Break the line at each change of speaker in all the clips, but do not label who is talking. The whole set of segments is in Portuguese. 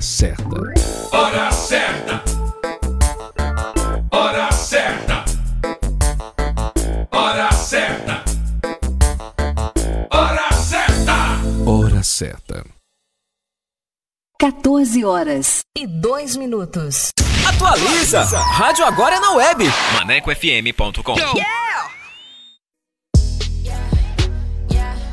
Hora certa.
Hora certa. Hora certa. Hora certa. Hora certa.
Hora certa.
14 horas.
E dois minutos.
Atualiza! Rádio agora é na web.
ManecoFM.com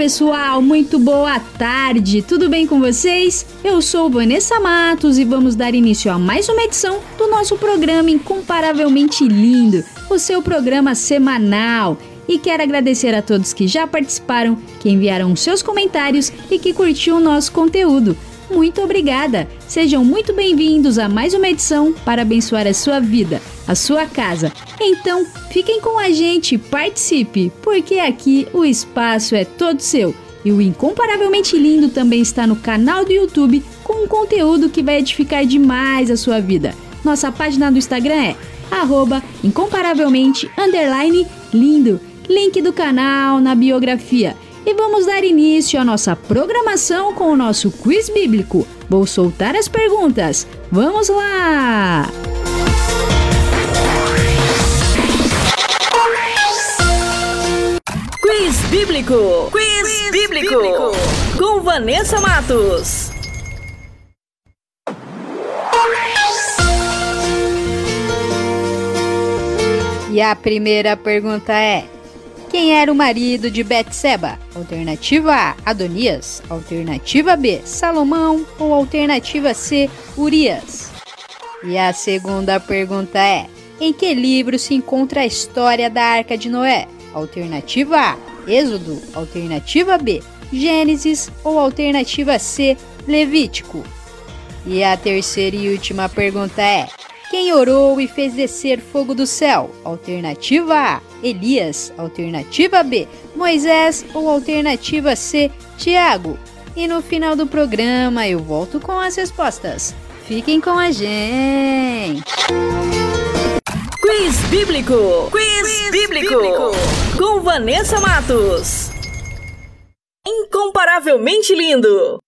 Pessoal, muito boa tarde, tudo bem com vocês? Eu sou Vanessa Matos e vamos dar início a mais uma edição do nosso programa Incomparavelmente Lindo, o seu programa semanal. E quero agradecer a todos que já participaram, que enviaram seus comentários e que curtiu o nosso conteúdo. Muito obrigada! Sejam muito bem-vindos a mais uma edição para abençoar a sua vida, a sua casa. Então, fiquem com a gente, participe, porque aqui o espaço é todo seu. E o Incomparavelmente Lindo também está no canal do YouTube com um conteúdo que vai edificar demais a sua vida. Nossa página do Instagram é incomparavelmente lindo. Link do canal na biografia. E vamos dar início à nossa programação com o nosso quiz bíblico. Vou soltar as perguntas. Vamos lá!
Quiz Bíblico. Quiz, bíblico. Com Vanessa Matos.
E a primeira pergunta é: Quem era o marido de Betseba? Alternativa A, Adonias. Alternativa B, Salomão. Ou alternativa C, Urias? E a segunda pergunta é: Em que livro se encontra a história da Arca de Noé? Alternativa A: Êxodo. Alternativa B: Gênesis. Ou alternativa C: Levítico. E a terceira e última pergunta é: quem orou e fez descer fogo do céu? Alternativa A: Elias. Alternativa B: Moisés. Ou alternativa C: Tiago. E no final do programa eu volto com as respostas. Fiquem com a gente!
Quiz Bíblico. Quiz, bíblico. Com Vanessa Matos. Incomparavelmente lindo.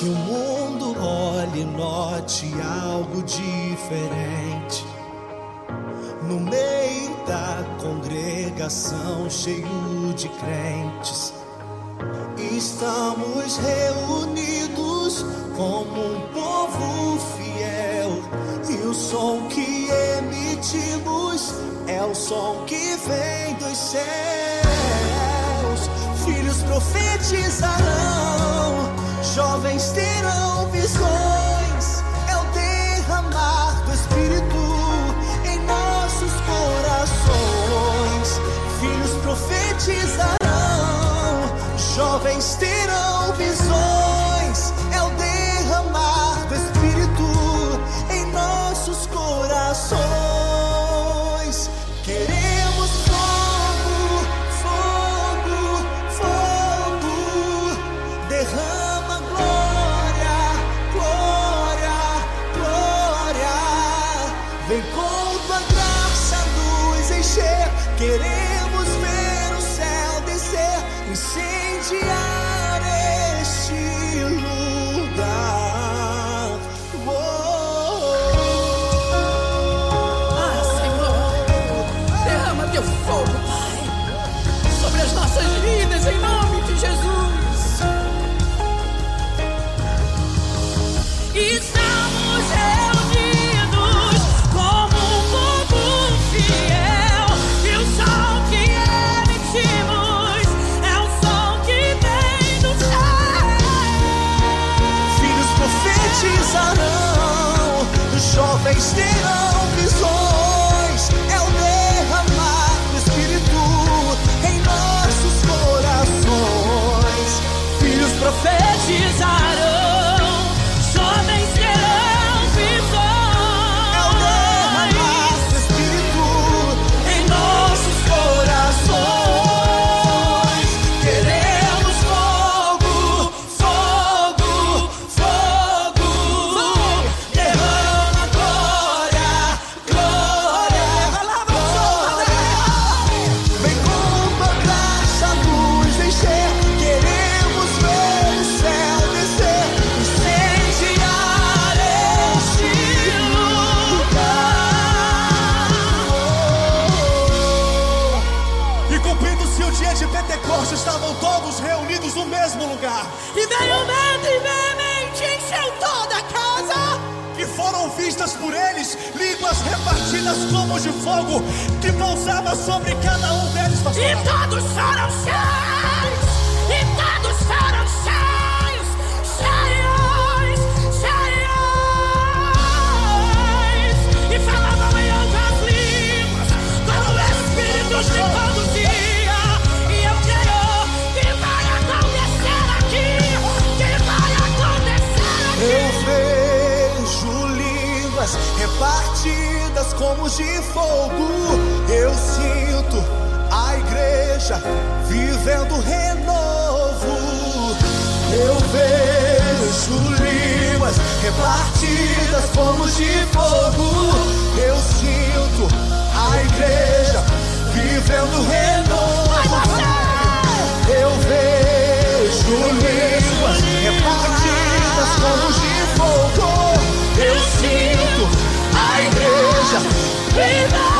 Que o mundo olhe e note algo diferente. No meio da congregação, cheio de crentes, estamos reunidos como um povo fiel. E o som que emitimos é o som que vem dos céus. Filhos profetizarão, jovens terão visões. Jovens terão lugar.
E veio um vento e veemente encheu toda a casa.
E foram vistas por eles línguas repartidas como de fogo, que pousava sobre cada um deles.
E todos foram cheios.
Repartidas como de fogo. Eu sinto a igreja vivendo renovo. Eu vejo línguas repartidas como de fogo. Eu sinto a igreja vivendo renovo. Eu vejo línguas repartidas como de fogo. Eu sinto igreja Eu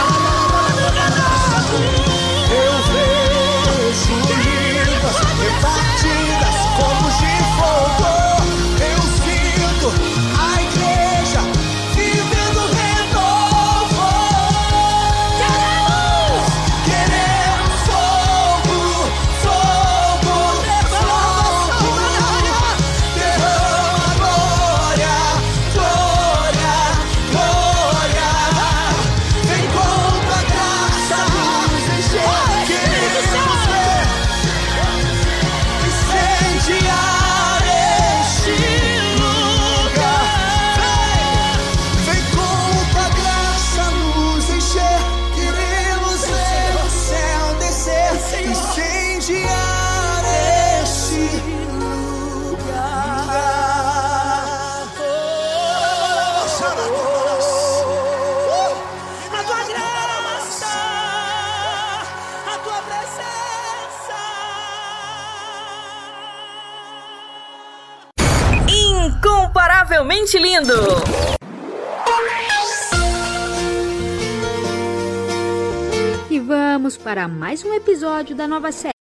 Lindo.
E vamos para mais um episódio da nova série.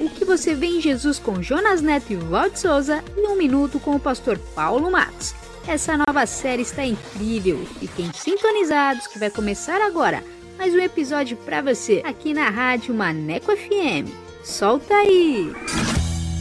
O que você vê em Jesus com Jonas Neto e Walt Souza em um minuto com o pastor Paulo Matos. Essa nova série está incrível. Fiquem sintonizados que vai começar agora mais um episódio para você aqui na Rádio Maneco FM. Solta aí!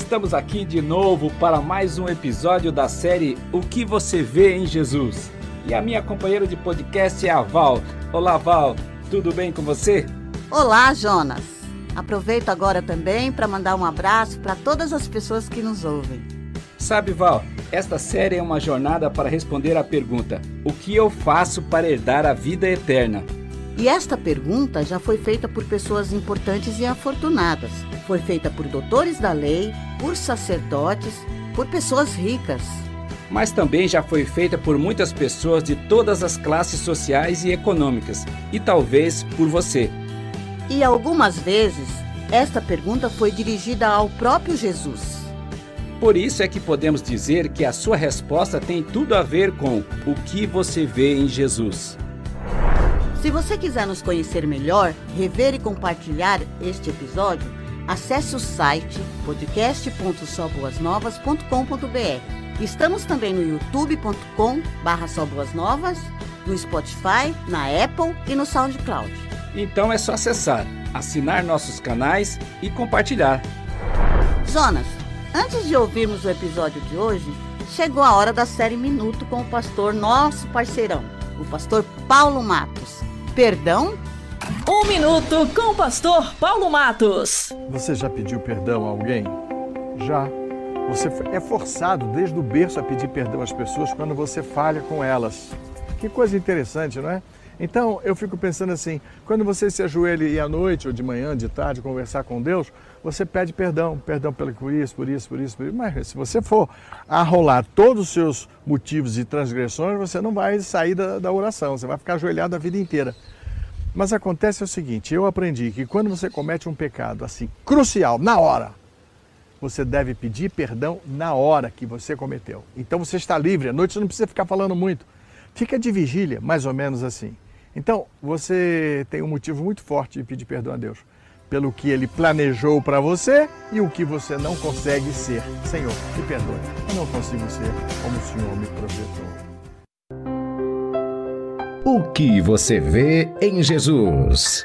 Estamos aqui de novo para mais um episódio da série O que você vê em Jesus. E a minha companheira de podcast é a Val. Olá, Val, tudo bem com você?
Olá, Jonas. Aproveito agora também para mandar um abraço para todas as pessoas que nos ouvem.
Sabe, Val, esta série é uma jornada para responder à pergunta: O que eu faço para herdar a vida eterna?
E esta pergunta já foi feita por pessoas importantes e afortunadas. Foi feita por doutores da lei, por sacerdotes, por pessoas ricas.
Mas também já foi feita por muitas pessoas de todas as classes sociais e econômicas, e talvez por você.
E algumas vezes, esta pergunta foi dirigida ao próprio Jesus.
Por isso é que podemos dizer que a sua resposta tem tudo a ver com o que você vê em Jesus.
Se você quiser nos conhecer melhor, rever e compartilhar este episódio, acesse o site podcast.soboasnovas.com.br. Estamos também no youtube.com barra Novas, no Spotify, na Apple e no SoundCloud.
Então é só acessar, assinar nossos canais e compartilhar.
Jonas, antes de ouvirmos o episódio de hoje, chegou a hora da série Minuto com o pastor nosso parceirão, o pastor Paulo Matos. Perdão?
Um minuto com o pastor Paulo Matos.
Você já pediu perdão a alguém? Já. Você é forçado desde o berço a pedir perdão às pessoas quando você falha com elas. Que coisa interessante, não é? Então eu fico pensando assim: quando você se ajoelha e à noite, ou de manhã, de tarde, conversar com Deus, você pede perdão, perdão pelo por isso, por isso, por isso, por isso. Mas se você for arrolar todos os seus motivos e transgressões, você não vai sair da, da oração, você vai ficar ajoelhado a vida inteira. Mas acontece o seguinte: eu aprendi que quando você comete um pecado assim crucial, na hora, você deve pedir perdão na hora que você cometeu. Então você está livre, à noite você não precisa ficar falando muito. Fica de vigília, mais ou menos assim. Então você tem um motivo muito forte de pedir perdão a Deus pelo que ele planejou para você e o que você não consegue ser. Senhor, me perdoe, eu não consigo ser como o Senhor me projetou.
O que você vê em Jesus?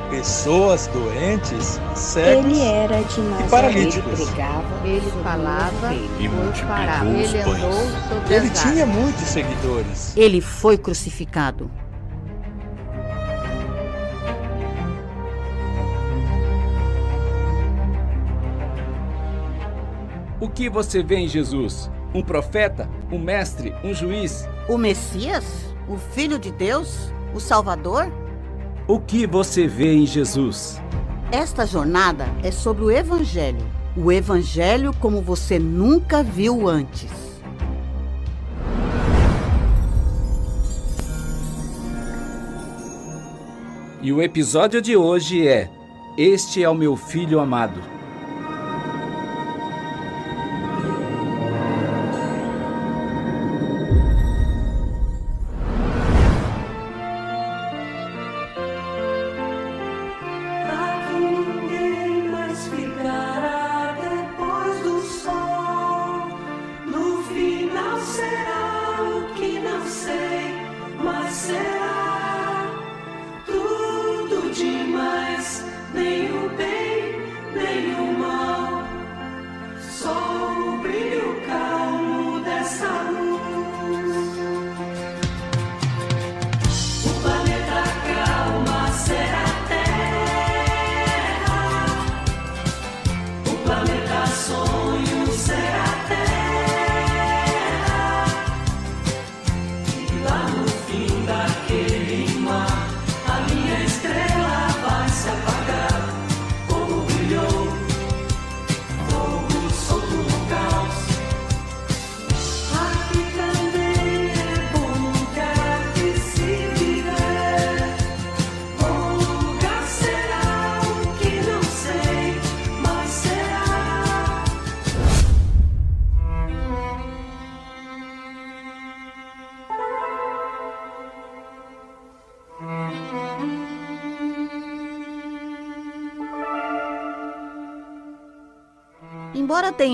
pessoas doentes, cegos
Ele era de Nazaré.
e paralíticos.
Ele falava
E multiplicou
parava.
os
Ele
Ele tinha muitos seguidores.
Ele foi crucificado.
O que você vê em Jesus? Um profeta? Um mestre? Um juiz?
O Messias? O Filho de Deus? O Salvador?
O que você vê em Jesus?
Esta jornada é sobre o Evangelho. O Evangelho como você nunca viu antes.
E o episódio de hoje é Este é o meu filho amado.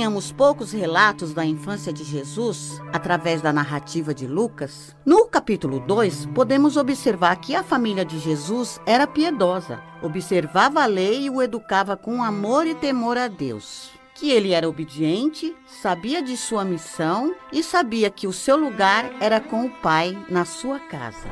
Tenhamos poucos relatos da infância de Jesus através da narrativa de Lucas, no capítulo 2 podemos observar que a família de Jesus era piedosa, observava a lei e o educava com amor e temor a Deus. Que ele era obediente, sabia de sua missão e sabia que o seu lugar era com o Pai na sua casa.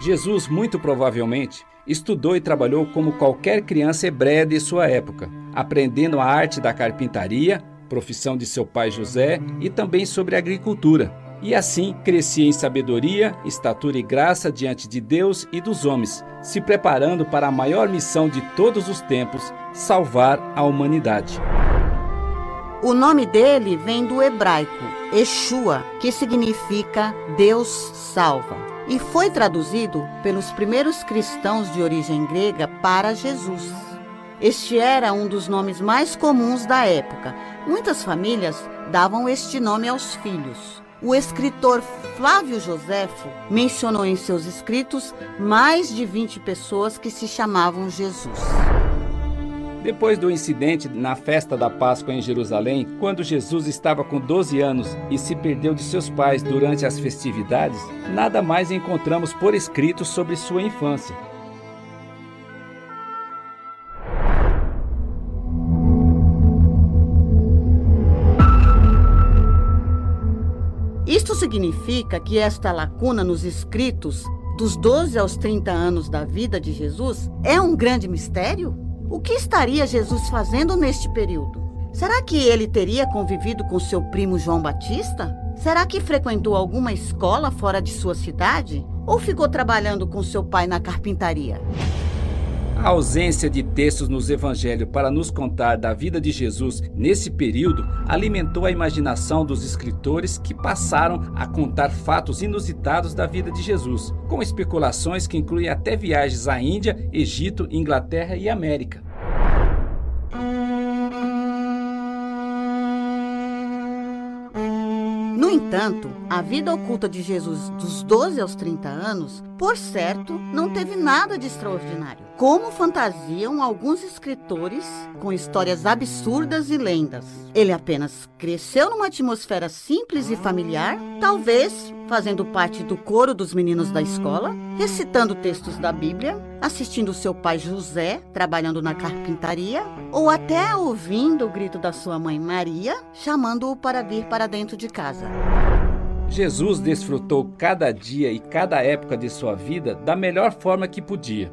Jesus, muito provavelmente, estudou e trabalhou como qualquer criança hebreia de sua época, aprendendo a arte da carpintaria, profissão de seu pai José, e também sobre agricultura. E assim crescia em sabedoria, estatura e graça diante de Deus e dos homens, se preparando para a maior missão de todos os tempos, salvar a humanidade.
O nome dele vem do hebraico Yeshua, que significa Deus salva, e foi traduzido pelos primeiros cristãos de origem grega para Jesus. Este era um dos nomes mais comuns da época. Muitas famílias davam este nome aos filhos. O escritor Flávio Joséfo mencionou em seus escritos mais de 20 pessoas que se chamavam Jesus.
Depois do incidente na festa da Páscoa em Jerusalém, quando Jesus estava com 12 anos e se perdeu de seus pais durante as festividades, nada mais encontramos por escrito sobre sua infância.
Isto significa que esta lacuna nos escritos, dos 12 aos 30 anos da vida de Jesus, é um grande mistério? O que estaria Jesus fazendo neste período? Será que ele teria convivido com seu primo João Batista? Será que frequentou alguma escola fora de sua cidade? Ou ficou trabalhando com seu pai na carpintaria?
A ausência de textos nos evangelhos para nos contar da vida de Jesus nesse período alimentou a imaginação dos escritores que passaram a contar fatos inusitados da vida de Jesus, com especulações que incluem até viagens à Índia, Egito, Inglaterra e América.
No entanto, a vida oculta de Jesus dos 12 aos 30 anos, por certo, não teve nada de extraordinário. Como fantasiam alguns escritores com histórias absurdas e lendas. Ele apenas cresceu numa atmosfera simples e familiar, talvez fazendo parte do coro dos meninos da escola, recitando textos da Bíblia, assistindo seu pai José trabalhando na carpintaria, ou até ouvindo o grito da sua mãe Maria chamando-o para vir para dentro de casa.
Jesus desfrutou cada dia e cada época de sua vida da melhor forma que podia.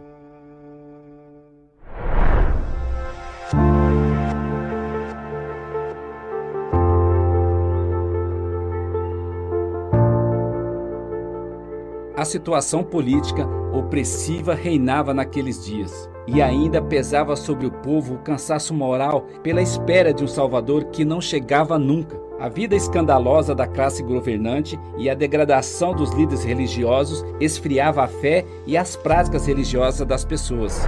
A situação política opressiva reinava naqueles dias e ainda pesava sobre o povo o cansaço moral pela espera de um Salvador que não chegava nunca. A vida escandalosa da classe governante e a degradação dos líderes religiosos esfriava a fé e as práticas religiosas das pessoas.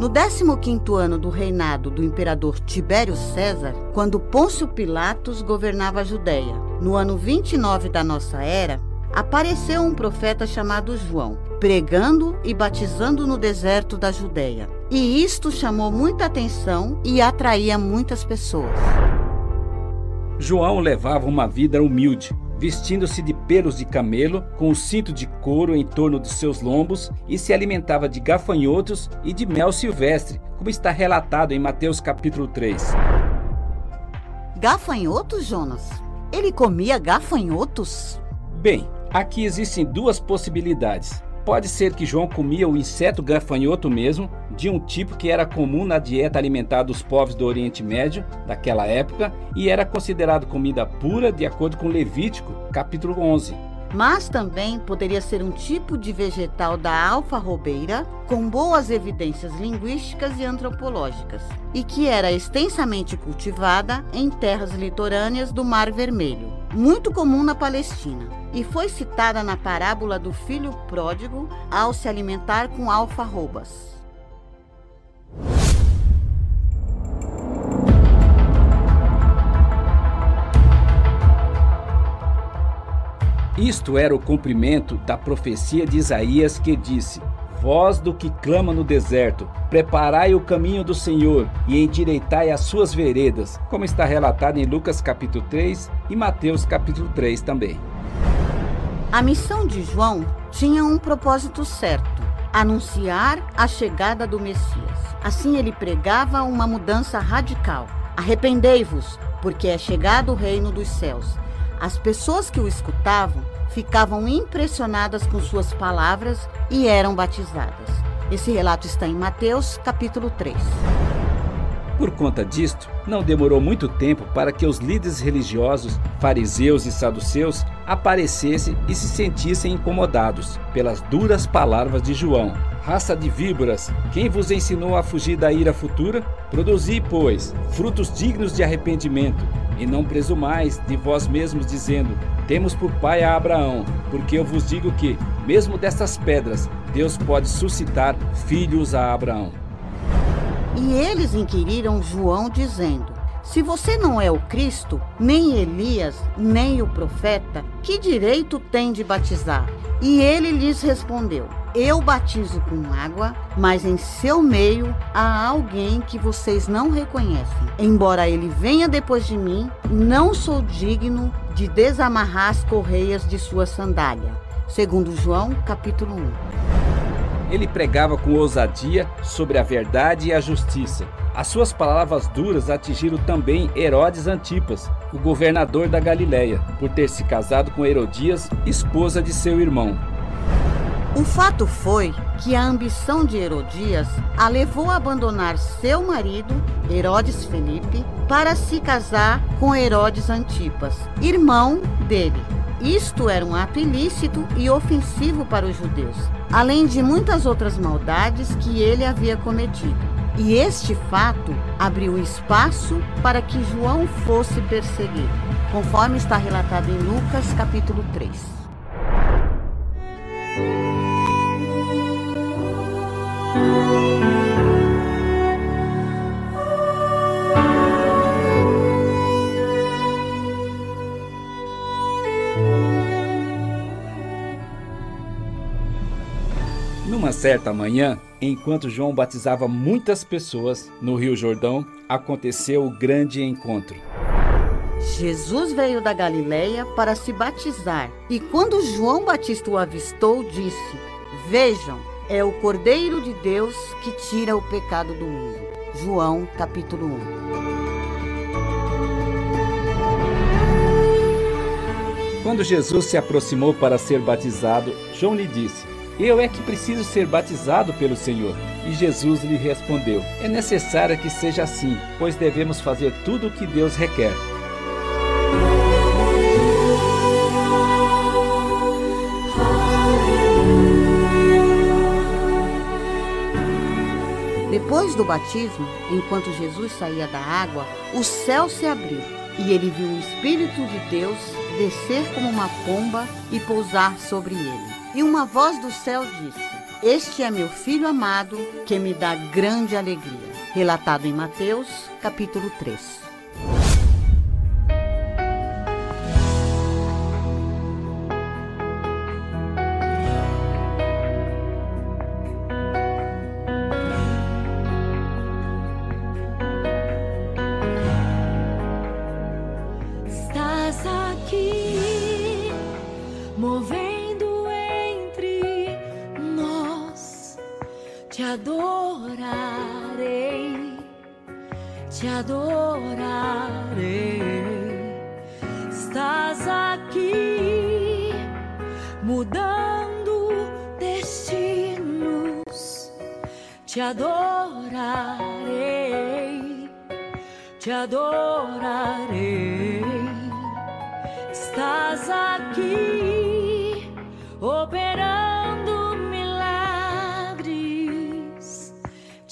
No 15º ano do reinado do imperador Tibério César, quando Pôncio Pilatos governava a Judéia, no ano 29 da nossa era, apareceu um profeta chamado João, pregando e batizando no deserto da Judéia. E isto chamou muita atenção e atraía muitas pessoas.
João levava uma vida humilde, vestindo-se de pelos de camelo, com o cinto de couro em torno de seus lombos e se alimentava de gafanhotos e de mel silvestre, como está relatado em Mateus capítulo 3.
Gafanhotos, Jonas? Ele comia gafanhotos?
Bem, aqui existem duas possibilidades. Pode ser que João comia o inseto gafanhoto mesmo, de um tipo que era comum na dieta alimentar dos povos do Oriente Médio daquela época e era considerado comida pura de acordo com Levítico, capítulo 11.
Mas também poderia ser um tipo de vegetal da alfarrobeira com boas evidências linguísticas e antropológicas e que era extensamente cultivada em terras litorâneas do Mar Vermelho, muito comum na Palestina, e foi citada na parábola do filho pródigo ao se alimentar com alfarrobas.
Isto era o cumprimento da profecia de Isaías que disse: Voz do que clama no deserto, preparai o caminho do Senhor e endireitai as suas veredas, como está relatado em Lucas capítulo 3 e Mateus capítulo 3 também.
A missão de João tinha um propósito certo: anunciar a chegada do Messias. Assim ele pregava uma mudança radical. Arrependei-vos, porque é chegado o reino dos céus. As pessoas que o escutavam ficavam impressionadas com suas palavras e eram batizadas. Esse relato está em Mateus, capítulo 3.
Por conta disto, não demorou muito tempo para que os líderes religiosos, fariseus e saduceus, aparecessem e se sentissem incomodados pelas duras palavras de João. Raça de víboras, quem vos ensinou a fugir da ira futura? Produzi, pois, frutos dignos de arrependimento, e não presumais de vós mesmos, dizendo: Temos por pai a Abraão, porque eu vos digo que, mesmo destas pedras, Deus pode suscitar filhos a Abraão.
E eles inquiriram João, dizendo: Se você não é o Cristo, nem Elias, nem o profeta, que direito tem de batizar? E ele lhes respondeu: Eu batizo com água, mas em seu meio há alguém que vocês não reconhecem. Embora ele venha depois de mim, não sou digno de desamarrar as correias de sua sandália. Segundo João, capítulo 1.
Ele pregava com ousadia sobre a verdade e a justiça. As suas palavras duras atingiram também Herodes Antipas, o governador da Galiléia, por ter se casado com Herodias, esposa de seu irmão.
O fato foi que a ambição de Herodias a levou a abandonar seu marido, Herodes Felipe, para se casar com Herodes Antipas, irmão dele. Isto era um ato ilícito e ofensivo para os judeus, além de muitas outras maldades que ele havia cometido. E este fato abriu espaço para que João fosse perseguido, conforme está relatado em Lucas capítulo 3.
Numa certa manhã, enquanto João batizava muitas pessoas no Rio Jordão, aconteceu o grande encontro.
Jesus veio da Galileia para se batizar, e quando João Batista o avistou, disse: Vejam, é o Cordeiro de Deus que tira o pecado do mundo. João, capítulo 1.
Quando Jesus se aproximou para ser batizado, João lhe disse: Eu é que preciso ser batizado pelo Senhor. E Jesus lhe respondeu: É necessário que seja assim, pois devemos fazer tudo o que Deus requer.
Depois do batismo, enquanto Jesus saía da água, o céu se abriu e ele viu o Espírito de Deus descer como uma pomba e pousar sobre ele. E uma voz do céu disse: Este é meu filho amado, que me dá grande alegria. Relatado em Mateus, capítulo 3.
Adorarei, te adorarei. Estás aqui, mudando destinos. Te adorarei, te adorarei. Estás aqui, operando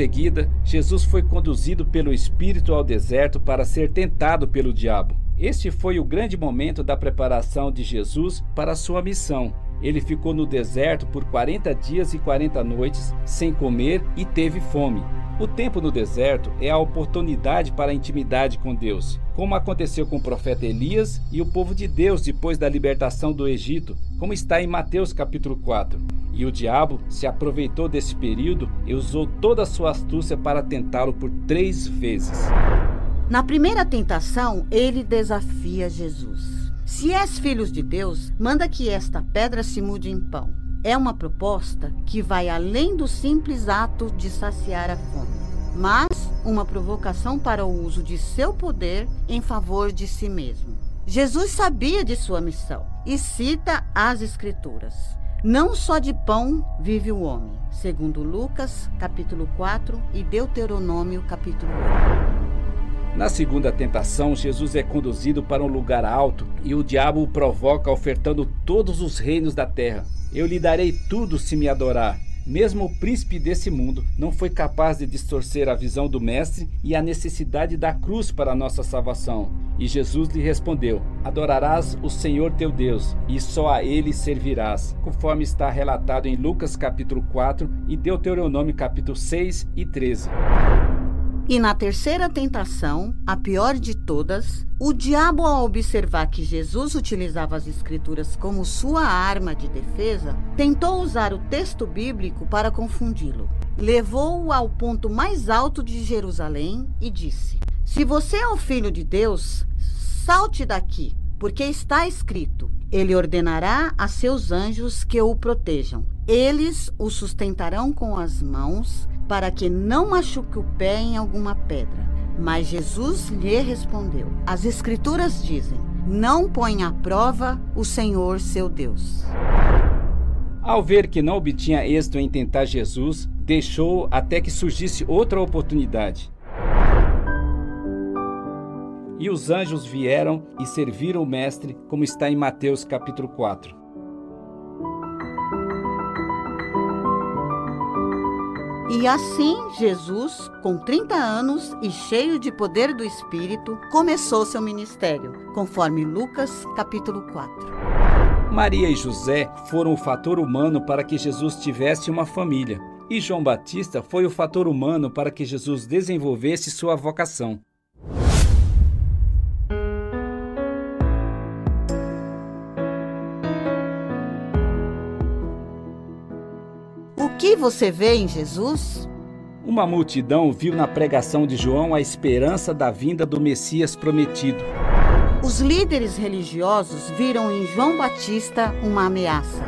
seguida, Jesus foi conduzido pelo Espírito ao deserto para ser tentado pelo diabo. Este foi o grande momento da preparação de Jesus para sua missão. Ele ficou no deserto por 40 dias e 40 noites, sem comer e teve fome. O tempo no deserto é a oportunidade para a intimidade com Deus, como aconteceu com o profeta Elias e o povo de Deus depois da libertação do Egito, como está em Mateus capítulo 4. E o diabo se aproveitou desse período e usou toda a sua astúcia para tentá-lo por três vezes.
Na primeira tentação, ele desafia Jesus. Se és filhos de Deus, manda que esta pedra se mude em pão. É uma proposta que vai além do simples ato de saciar a fome, mas uma provocação para o uso de seu poder em favor de si mesmo. Jesus sabia de sua missão e cita as Escrituras. Não só de pão vive o homem, segundo Lucas, capítulo 4 e Deuteronômio, capítulo 8.
Na segunda tentação, Jesus é conduzido para um lugar alto e o diabo o provoca ofertando todos os reinos da terra. Eu lhe darei tudo se me adorar. Mesmo o príncipe desse mundo não foi capaz de distorcer a visão do Mestre e a necessidade da cruz para a nossa salvação. E Jesus lhe respondeu: Adorarás o Senhor teu Deus, e só a ele servirás, conforme está relatado em Lucas capítulo 4 e Deuteronômio capítulo 6 e 13.
E na terceira tentação, a pior de todas, o diabo, ao observar que Jesus utilizava as Escrituras como sua arma de defesa, tentou usar o texto bíblico para confundi-lo. Levou-o ao ponto mais alto de Jerusalém e disse: Se você é o filho de Deus, salte daqui, porque está escrito: Ele ordenará a seus anjos que o protejam. Eles o sustentarão com as mãos para que não machuque o pé em alguma pedra. Mas Jesus lhe respondeu: As Escrituras dizem: Não põe à prova o Senhor seu Deus.
Ao ver que não obtinha êxito em tentar Jesus, deixou até que surgisse outra oportunidade. E os anjos vieram e serviram o Mestre, como está em Mateus capítulo 4.
E assim, Jesus, com 30 anos e cheio de poder do Espírito, começou seu ministério, conforme Lucas capítulo 4.
Maria e José foram o fator humano para que Jesus tivesse uma família. E João Batista foi o fator humano para que Jesus desenvolvesse sua vocação.
Que você vê em Jesus?
Uma multidão viu na pregação de João a esperança da vinda do Messias prometido.
Os líderes religiosos viram em João Batista uma ameaça.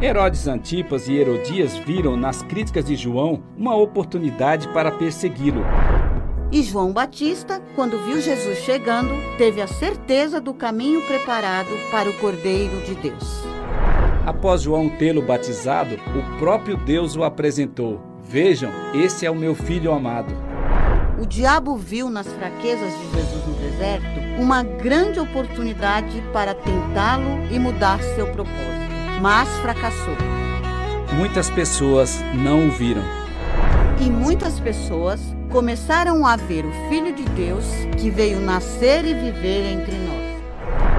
Herodes Antipas e Herodias viram nas críticas de João uma oportunidade para persegui-lo.
E João Batista, quando viu Jesus chegando, teve a certeza do caminho preparado para o Cordeiro de Deus.
Após João tê-lo batizado, o próprio Deus o apresentou. Vejam, esse é o meu filho amado.
O diabo viu nas fraquezas de Jesus no deserto uma grande oportunidade para tentá-lo e mudar seu propósito, mas fracassou.
Muitas pessoas não o viram.
E muitas pessoas começaram a ver o Filho de Deus que veio nascer e viver entre nós.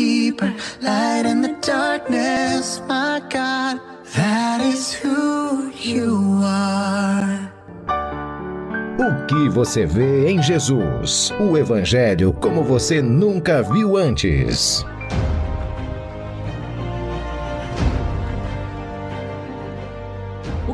keeper, light in the darkness, my God, that is who you are.
O que você vê em Jesus? O Evangelho como você nunca viu antes.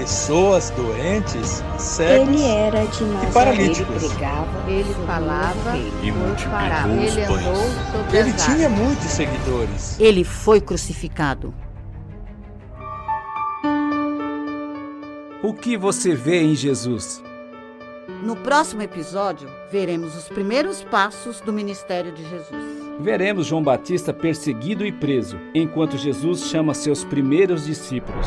pessoas doentes, cegos
Ele era de
e paralíticos.
Ele falava
E
por
multiplicou
parábola.
os
Ele
pães.
andou sobre
Ele tinha
águas.
muitos seguidores.
Ele foi crucificado.
O que você vê em Jesus?
No próximo episódio, veremos os primeiros passos do ministério de Jesus.
Veremos João Batista perseguido e preso, enquanto Jesus chama seus primeiros discípulos.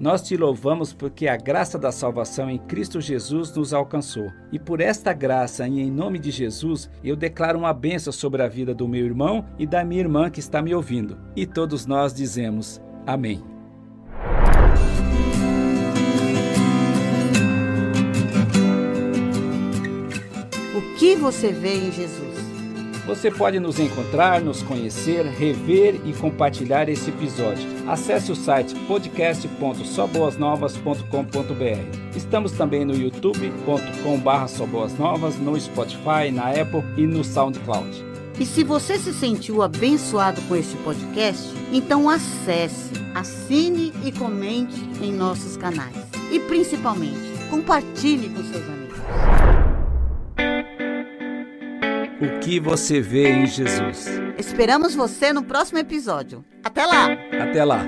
Nós te louvamos porque a graça da salvação em Cristo Jesus nos alcançou. E por esta graça e em nome de Jesus, eu declaro uma bênção sobre a vida do meu irmão e da minha irmã que está me ouvindo. E todos nós dizemos: Amém.
O que você vê em Jesus?
Você pode nos encontrar, nos conhecer, rever e compartilhar esse episódio. Acesse o site podcast.soboasnovas.com.br. Estamos também no youtube.com/soboasnovas, no Spotify, na Apple e no SoundCloud.
E se você se sentiu abençoado com este podcast, então acesse, assine e comente em nossos canais. E principalmente, compartilhe com seus amigos.
O que você vê em Jesus?
Esperamos você no próximo episódio. Até lá!
Até lá!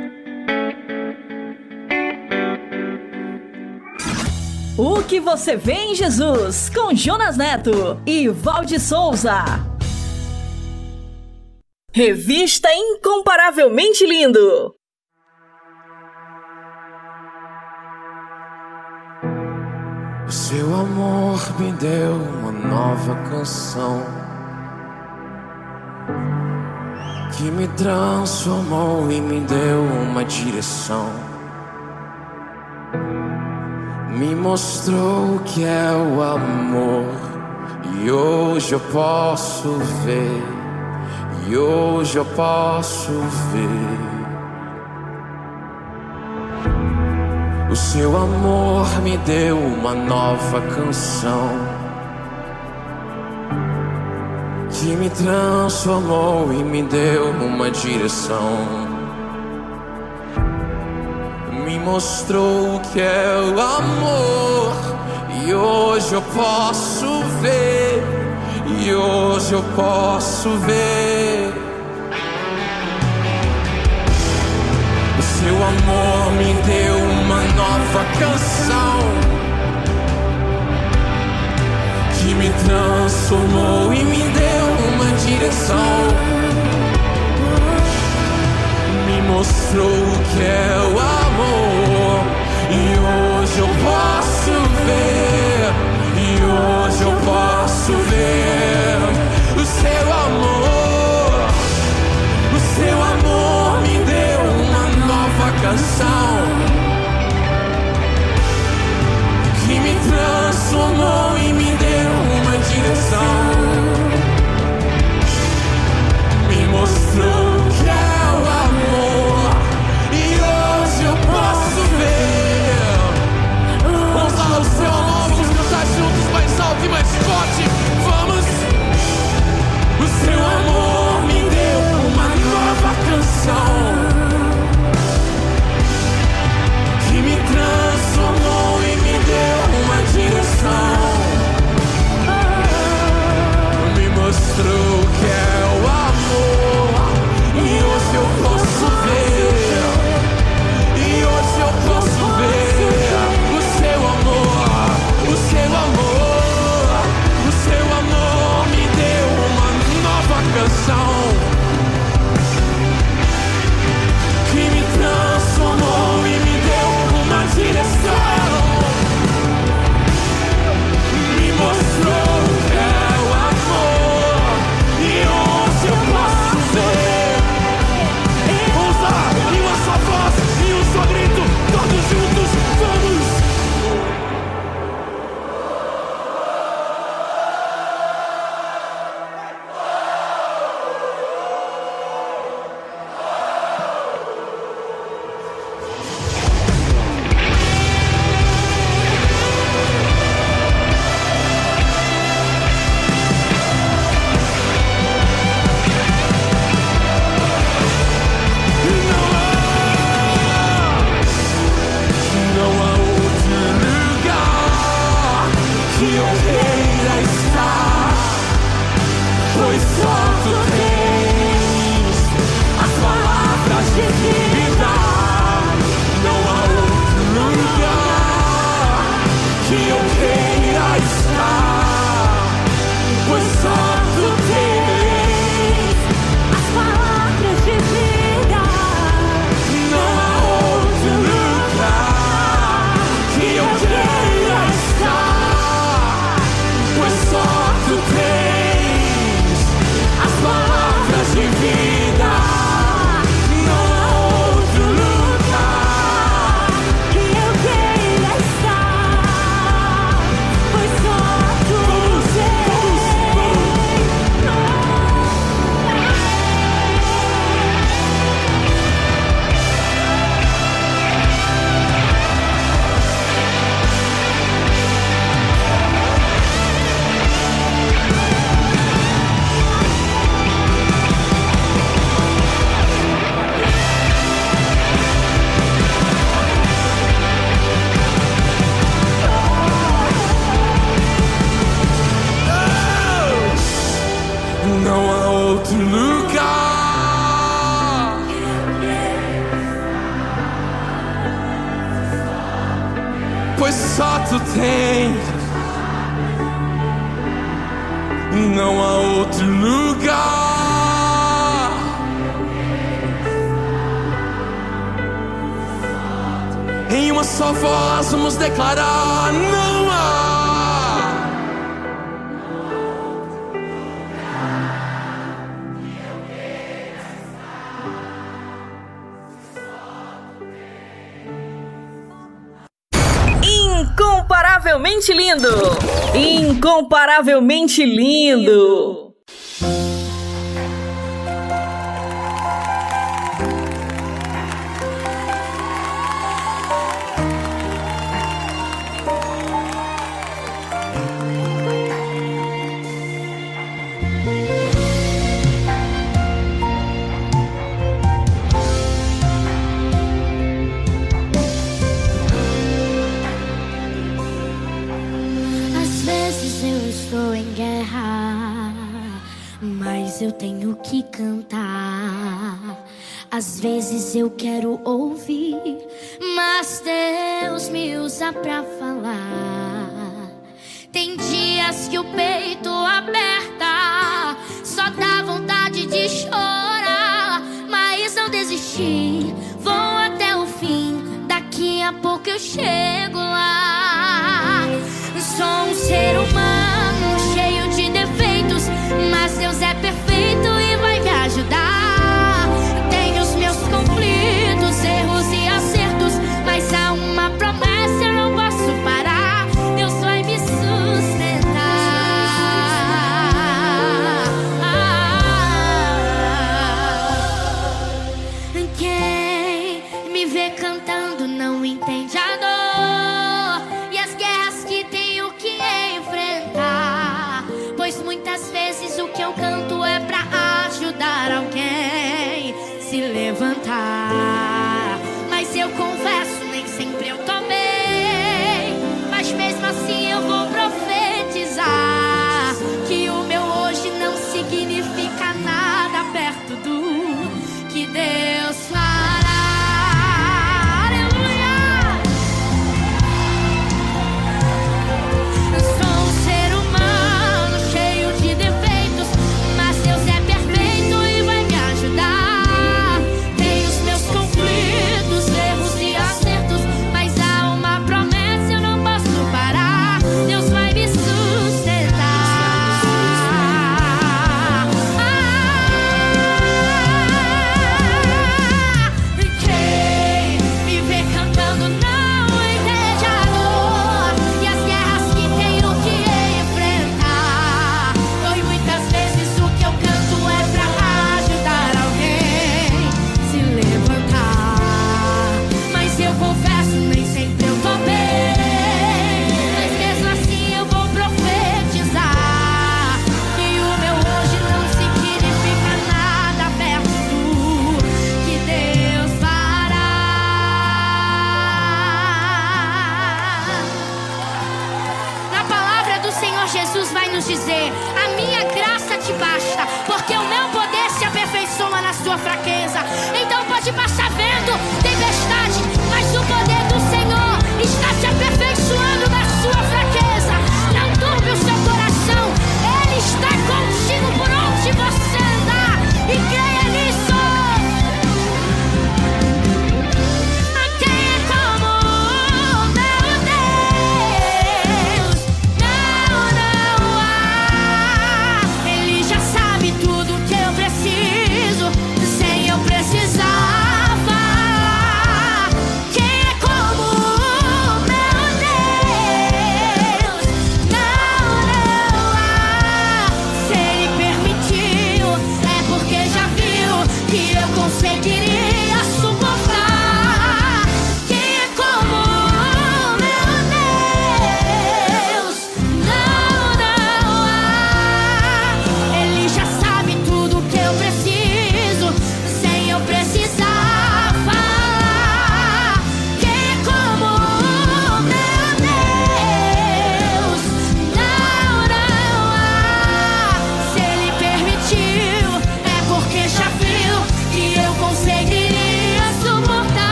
O que você vê em Jesus? Com Jonas Neto e Valde Souza. Revista Incomparavelmente Lindo.
O seu amor me deu uma nova canção que me transformou e me deu uma direção. Me mostrou o que é o amor e hoje eu posso ver. E hoje eu posso ver. O seu amor me deu uma nova canção que me transformou e me deu uma direção. Me mostrou o que é o amor. E hoje eu posso ver. E hoje eu posso ver. O seu amor me deu uma nova canção
que me transformou e me deu direção. me mostrou o que é o amor. E hoje eu posso ver, e hoje eu posso ver o seu amor. O seu amor me deu uma nova canção que me traz.
incomparavelmente lindo.
pra falar. Tem dias
que o peito aperta, só dá vontade de chorar. Mas não desisti, vou até o fim. Daqui a pouco eu chego lá. Sou um ser humano.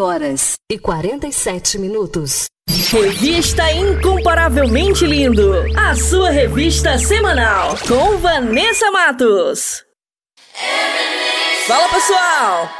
Horas e 47 minutos. Revista Incomparavelmente Lindo. A sua revista semanal. Com Vanessa Matos. Fala pessoal!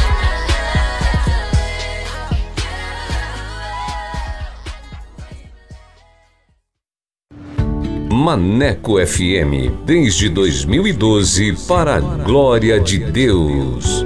Maneco FM, desde 2012, para a glória de Deus.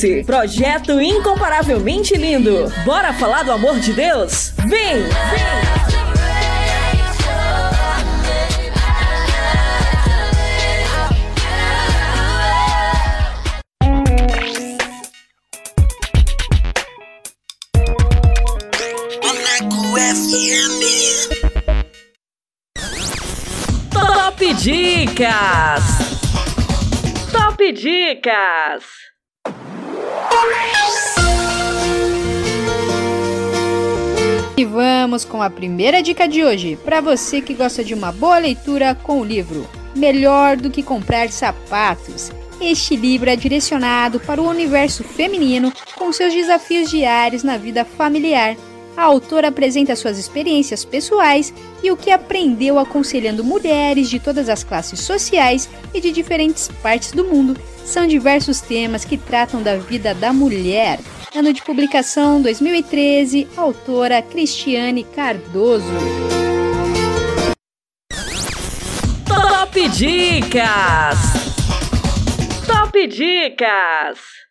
Projeto Incomparavelmente Lindo. Bora falar do amor de Deus? Vem! Vem! Top Dicas! Top Dicas!
E vamos com a primeira dica de hoje, para você que gosta de uma boa leitura com o livro Melhor do que comprar sapatos. Este livro é direcionado para o universo feminino com seus desafios diários na vida familiar. A autora apresenta suas experiências pessoais e o que aprendeu aconselhando mulheres de todas as classes sociais e de diferentes partes do mundo. São diversos temas que tratam da vida da mulher. Ano de publicação 2013, autora Cristiane Cardoso.
Top Dicas! Top Dicas!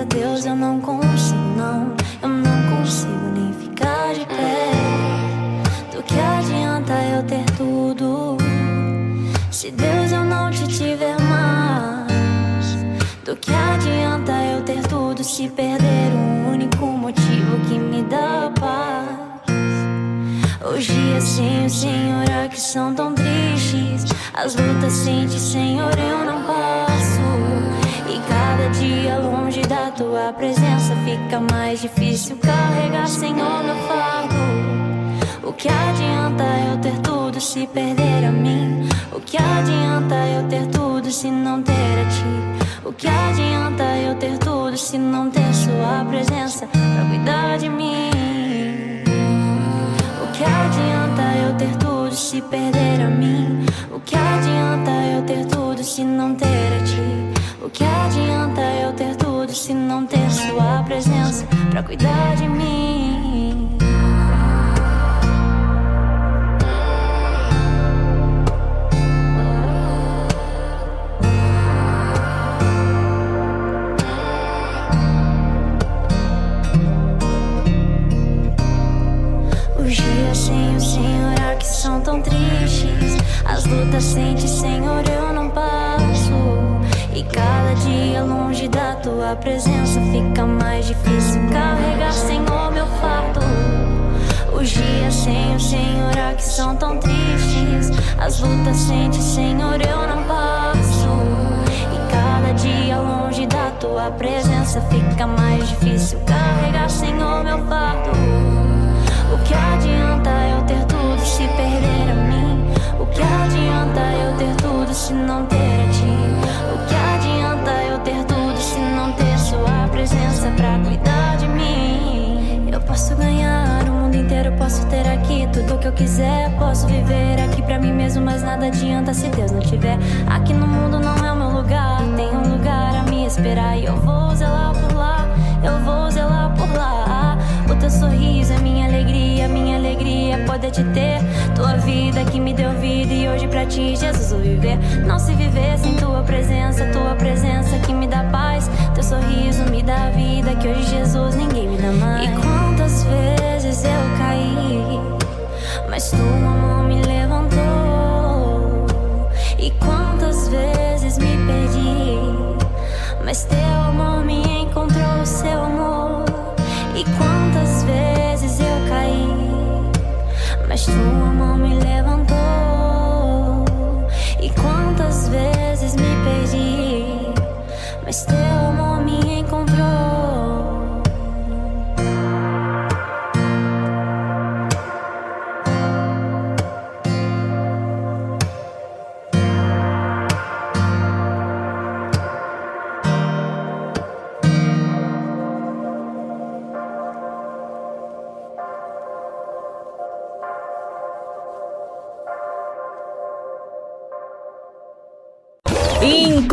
Presença, Deus, eu não consigo, não. Eu não consigo nem ficar de pé. Do que adianta eu ter tudo? Se Deus eu não te tiver mais. Do que adianta eu ter tudo se perder o único motivo que me dá paz? Os dias sem o Senhor é que são tão tristes. As lutas sem ti, Senhor, eu não passo. Cada dia longe da tua presença fica mais difícil carregar, Senhor, meu fardo. O que adianta eu ter tudo se perder a mim? O que adianta eu ter tudo se não ter a ti? O que adianta eu ter tudo se não ter sua presença pra cuidar de mim? O que adianta eu ter tudo se perder a mim? O que adianta eu ter tudo se não ter a ti? O que adianta eu ter tudo se não ter sua presença pra cuidar de mim? Os dias sem o Senhor aqui são tão tristes. As lutas sente, Senhor, eu. E cada dia longe da tua presença fica mais difícil carregar, Senhor, meu fardo. Os dias sem o Senhor aqui são tão tristes. As lutas sente, Senhor, eu não passo. E cada dia longe da tua presença fica mais difícil carregar, Senhor, meu fardo. O que adianta eu ter tudo se perder a? O que adianta eu ter tudo se não ter a ti? O que adianta eu ter tudo se não ter sua presença pra cuidar de mim? Eu posso ganhar o mundo inteiro, posso ter aqui tudo que eu quiser. Posso viver aqui pra mim mesmo, mas nada adianta se Deus não tiver. Aqui no mundo não é o meu lugar, tem um lugar a me esperar e eu vou zelar por lá. Eu vou zelar por lá. O teu sorriso é minha alegria, minha alegria é poder te ter. Tua vida que me deu vida e hoje pra ti, Jesus, vou viver. Não se viver sem tua presença, tua presença que me dá paz. Teu sorriso me dá vida, que hoje, Jesus, ninguém me dá mais. E quantas vezes eu caí, mas tua mão me levantou. E quantas vezes me perdi, mas teu amor me encontrou, seu amor. E quantas vezes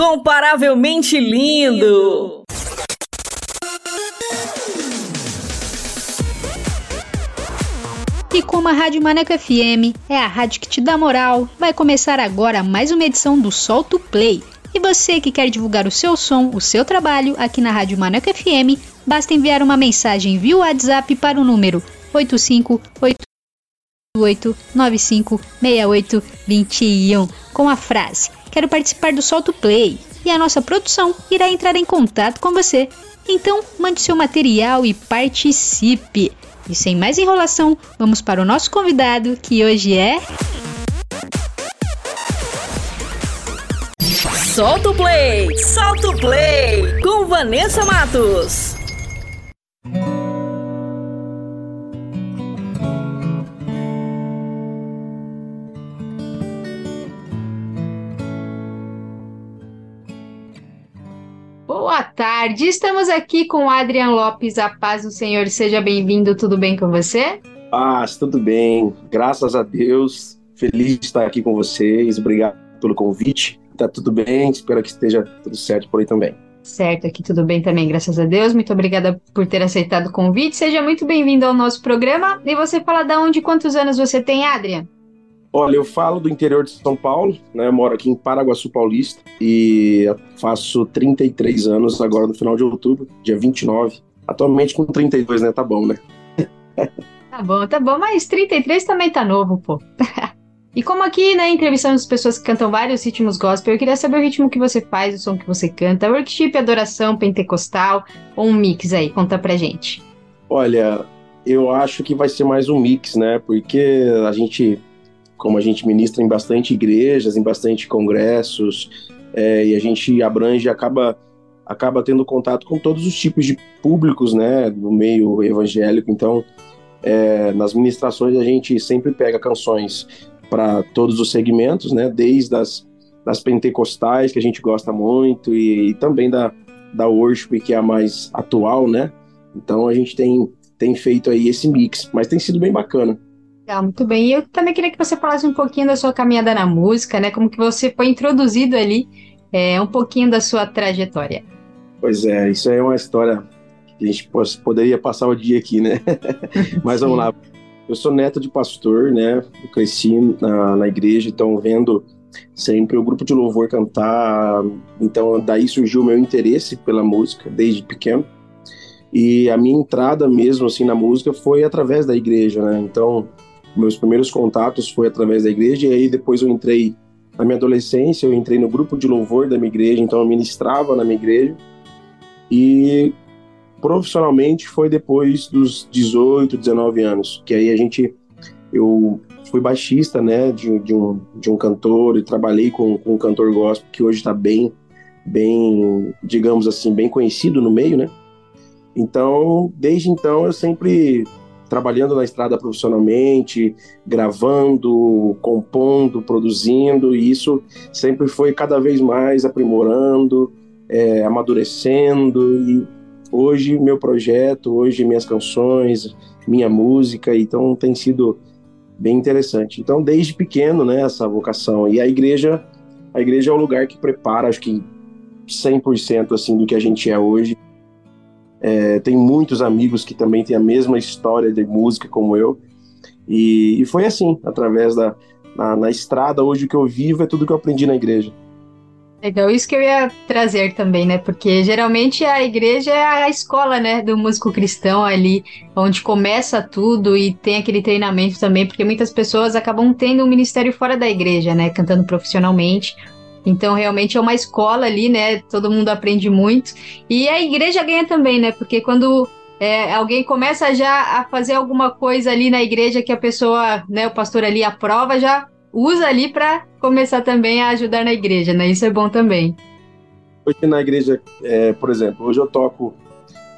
Incomparavelmente lindo!
E como a Rádio Maneco FM é a rádio que te dá moral, vai começar agora mais uma edição do Solto Play. E você que quer divulgar o seu som, o seu trabalho aqui na Rádio Maneco FM, basta enviar uma mensagem via WhatsApp para o número 8588956821 com a frase Quero participar do Solto Play e a nossa produção irá entrar em contato com você. Então, mande seu material e participe. E sem mais enrolação, vamos para o nosso convidado, que hoje é.
Solta o play! Solta o play! Com Vanessa Matos.
Tarde, estamos aqui com o Adrian Lopes, a paz do Senhor, seja bem-vindo, tudo bem com você?
Paz, tudo bem, graças a Deus, feliz de estar aqui com vocês, obrigado pelo convite, tá tudo bem, espero que esteja tudo certo por aí também.
Certo, aqui tudo bem também, graças a Deus, muito obrigada por ter aceitado o convite, seja muito bem-vindo ao nosso programa, e você fala de onde quantos anos você tem, Adrian?
Olha, eu falo do interior de São Paulo, né? Eu moro aqui em Paraguaçu Paulista e faço 33 anos agora no final de outubro, dia 29. Atualmente com 32, né? Tá bom, né?
Tá bom, tá bom, mas 33 também tá novo, pô. e como aqui, né, entrevistamos pessoas que cantam vários ritmos gospel, eu queria saber o ritmo que você faz, o som que você canta, worship, adoração, pentecostal ou um mix aí, conta pra gente.
Olha, eu acho que vai ser mais um mix, né? Porque a gente como a gente ministra em bastante igrejas, em bastante congressos, é, e a gente abrange, acaba, acaba tendo contato com todos os tipos de públicos, né, do meio evangélico. Então, é, nas ministrações a gente sempre pega canções para todos os segmentos, né, desde as das pentecostais que a gente gosta muito e, e também da da worship que é a mais atual, né? Então a gente tem tem feito aí esse mix, mas tem sido bem bacana.
Muito bem. E eu também queria que você falasse um pouquinho da sua caminhada na música, né? Como que você foi introduzido ali, é, um pouquinho da sua trajetória.
Pois é, isso aí é uma história que a gente poderia passar o dia aqui, né? Mas vamos lá. Eu sou neto de pastor, né? Eu cresci na, na igreja, então vendo sempre o grupo de louvor cantar. Então daí surgiu o meu interesse pela música desde pequeno. E a minha entrada mesmo assim na música foi através da igreja, né? Então meus primeiros contatos foi através da igreja e aí depois eu entrei na minha adolescência, eu entrei no grupo de louvor da minha igreja, então eu ministrava na minha igreja. E profissionalmente foi depois dos 18, 19 anos, que aí a gente eu fui baixista, né, de, de um de um cantor e trabalhei com, com um cantor gospel que hoje está bem bem, digamos assim, bem conhecido no meio, né? Então, desde então eu sempre trabalhando na estrada profissionalmente, gravando, compondo, produzindo, e isso sempre foi cada vez mais aprimorando, é, amadurecendo e hoje meu projeto, hoje minhas canções, minha música, então tem sido bem interessante. Então desde pequeno, né, essa vocação e a igreja, a igreja é o lugar que prepara, acho que 100% assim do que a gente é hoje. É, tem muitos amigos que também têm a mesma história de música como eu e, e foi assim, através da na, na estrada hoje o que eu vivo é tudo que eu aprendi na igreja.
Legal, isso que eu ia trazer também, né? Porque geralmente a igreja é a escola, né, do músico cristão ali, onde começa tudo e tem aquele treinamento também, porque muitas pessoas acabam tendo um ministério fora da igreja, né, cantando profissionalmente. Então, realmente é uma escola ali, né? Todo mundo aprende muito. E a igreja ganha também, né? Porque quando é, alguém começa já a fazer alguma coisa ali na igreja que a pessoa, né, o pastor ali aprova, já usa ali para começar também a ajudar na igreja, né? Isso é bom também.
Hoje na igreja, é, por exemplo, hoje eu toco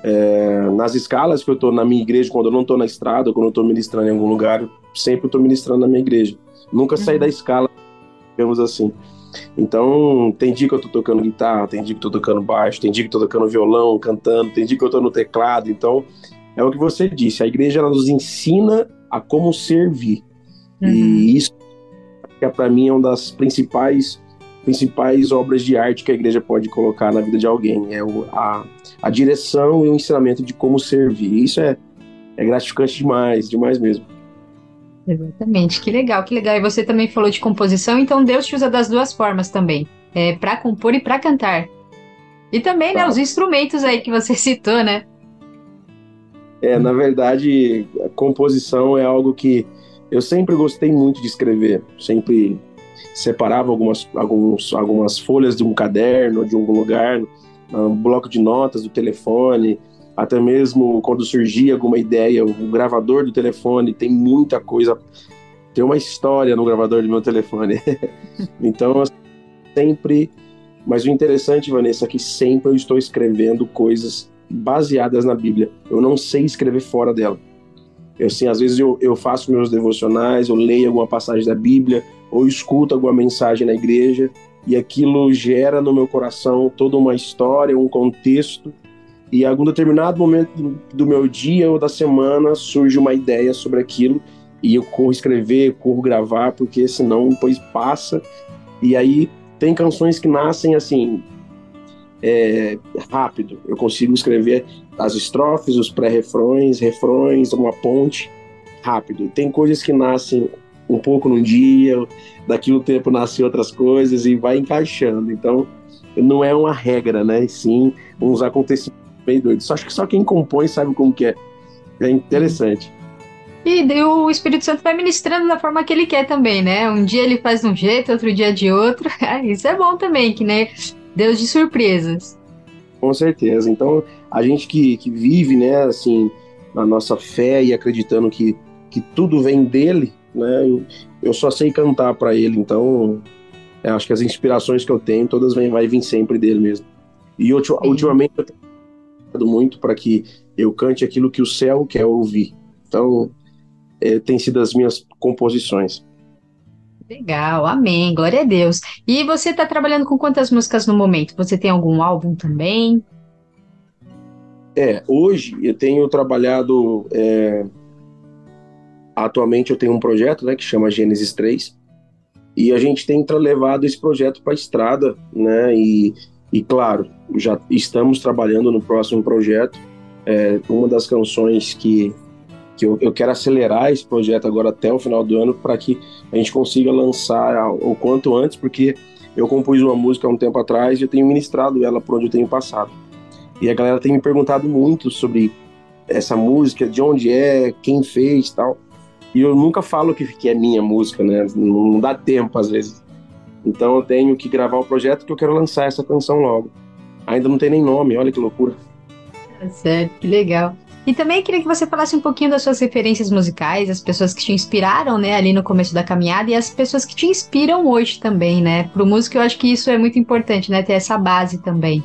é, nas escalas que eu tô na minha igreja, quando eu não tô na estrada, quando eu tô ministrando em algum lugar, sempre tô ministrando na minha igreja. Nunca saí da escala, digamos assim. Então, tem dia que eu tô tocando guitarra, tem dia que eu tô tocando baixo, tem dia que eu tô tocando violão, cantando, tem dia que eu tô no teclado. Então, é o que você disse, a igreja ela nos ensina a como servir. E isso é para mim é uma das principais principais obras de arte que a igreja pode colocar na vida de alguém é o, a, a direção e o ensinamento de como servir isso é, é gratificante demais demais mesmo
Exatamente, que legal, que legal. E você também falou de composição, então Deus te usa das duas formas também, é, para compor e para cantar. E também, né, os instrumentos aí que você citou, né?
é na verdade a composição é algo que eu sempre gostei muito de escrever sempre separava algumas alguns, algumas folhas de um caderno de algum lugar um bloco de notas do telefone até mesmo quando surgia alguma ideia, o gravador do telefone tem muita coisa, tem uma história no gravador do meu telefone. então, sempre. Mas o interessante, Vanessa, é que sempre eu estou escrevendo coisas baseadas na Bíblia. Eu não sei escrever fora dela. Eu, assim, às vezes eu, eu faço meus devocionais, eu leio alguma passagem da Bíblia, ou escuto alguma mensagem na igreja, e aquilo gera no meu coração toda uma história, um contexto e em algum determinado momento do, meu dia ou da semana surge uma ideia sobre aquilo e eu corro escrever, corro gravar, porque senão depois passa. E aí tem canções que nascem assim, é, rápido. Eu consigo escrever as estrofes, os pré-refrões, refrões, uma ponte, rápido. Tem coisas que nascem um pouco num dia, daqui um tempo nascem outras coisas e vai encaixando. Então, não é uma regra, né? Sim, uns acontecimentos bem doidos. Só acho que só quem compõe sabe como que é. É interessante.
E o Espírito Santo vai ministrando da forma que ele quer também, né? Um dia ele faz de um jeito, outro dia de outro. Isso é bom também, que né? Deus de surpresas.
Com certeza. Então, a gente que, que vive, né, assim, na nossa fé e acreditando que, que tudo vem dele, né? Eu, eu só sei cantar para ele, então eu acho que as inspirações que eu tenho, todas vêm, vai vir sempre dele mesmo. E ulti- ultimamente eu tenho muito para que eu cante aquilo que o céu quer ouvir. Então, eh, tem sido as minhas composições.
Legal, amém, glória a Deus. E você tá trabalhando com quantas músicas no momento? Você tem algum álbum também?
É, hoje eu tenho trabalhado é, atualmente eu tenho um projeto, né, que chama Gênesis 3, e a gente tem levado esse projeto para a estrada, né, e, e claro, já estamos trabalhando no próximo projeto. É, uma das canções que, que eu, eu quero acelerar esse projeto agora até o final do ano para que a gente consiga lançar o quanto antes, porque eu compus uma música há um tempo atrás e eu tenho ministrado ela por onde eu tenho passado. E a galera tem me perguntado muito sobre essa música, de onde é, quem fez tal. E eu nunca falo que, que é minha música, né? Não, dá tempo às vezes. Então eu tenho que gravar o projeto que eu quero lançar essa canção logo. Ainda não tem nem nome, olha que loucura.
Tá certo, que legal. E também queria que você falasse um pouquinho das suas referências musicais, as pessoas que te inspiraram, né, ali no começo da caminhada e as pessoas que te inspiram hoje também, né? Pro músico eu acho que isso é muito importante, né, ter essa base também.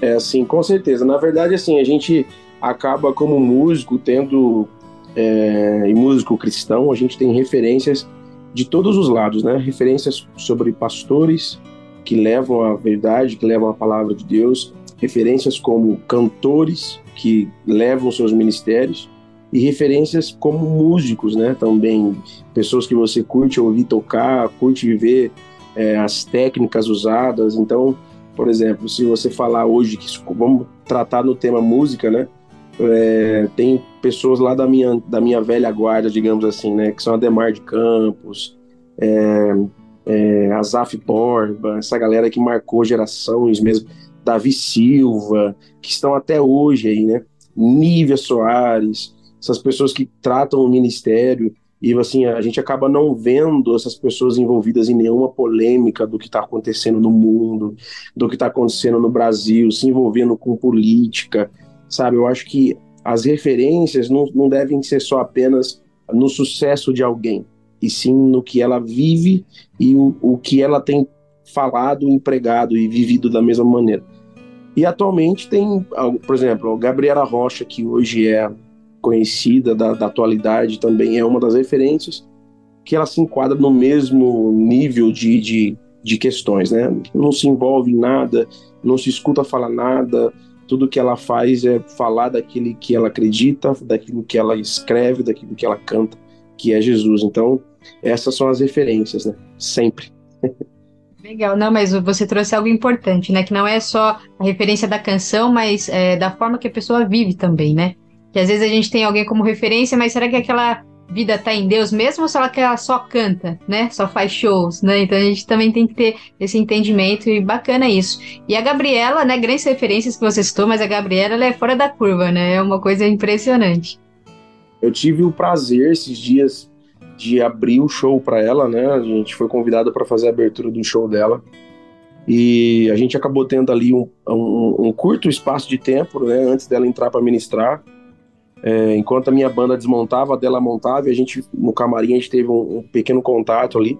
É, assim, com certeza. Na verdade, assim, a gente acaba como músico tendo é, e músico cristão, a gente tem referências de todos os lados, né? Referências sobre pastores que levam a verdade, que levam a palavra de Deus, referências como cantores que levam seus ministérios e referências como músicos, né? Também pessoas que você curte ouvir tocar, curte ver é, as técnicas usadas. Então, por exemplo, se você falar hoje que vamos tratar no tema música, né? É, tem pessoas lá da minha, da minha velha guarda, digamos assim, né? Que são Ademar de Campos, é, é, Azaf Borba, essa galera que marcou gerações mesmo, Davi Silva, que estão até hoje aí, né? Nívia Soares, essas pessoas que tratam o ministério e assim a gente acaba não vendo essas pessoas envolvidas em nenhuma polêmica do que está acontecendo no mundo, do que está acontecendo no Brasil, se envolvendo com política, sabe? Eu acho que as referências não, não devem ser só apenas no sucesso de alguém, e sim no que ela vive e o, o que ela tem falado, empregado e vivido da mesma maneira. E atualmente tem, por exemplo, Gabriela Rocha, que hoje é conhecida da, da atualidade, também é uma das referências, que ela se enquadra no mesmo nível de, de, de questões, né? Não se envolve em nada, não se escuta falar nada, tudo que ela faz é falar daquilo que ela acredita, daquilo que ela escreve, daquilo que ela canta, que é Jesus. Então, essas são as referências, né? Sempre.
Legal, não, mas você trouxe algo importante, né? Que não é só a referência da canção, mas é, da forma que a pessoa vive também, né? Que às vezes a gente tem alguém como referência, mas será que aquela vida está em Deus mesmo ou será que ela só canta, né? Só faz shows, né? Então a gente também tem que ter esse entendimento e bacana isso. E a Gabriela, né? Grandes referências que você citou, mas a Gabriela ela é fora da curva, né? É uma coisa impressionante.
Eu tive o prazer esses dias de abrir o show para ela, né? A gente foi convidado para fazer a abertura do show dela. E a gente acabou tendo ali um, um, um curto espaço de tempo, né? Antes dela entrar para ministrar. É, enquanto a minha banda desmontava, a dela montava, e a gente, no camarim, a gente teve um, um pequeno contato ali.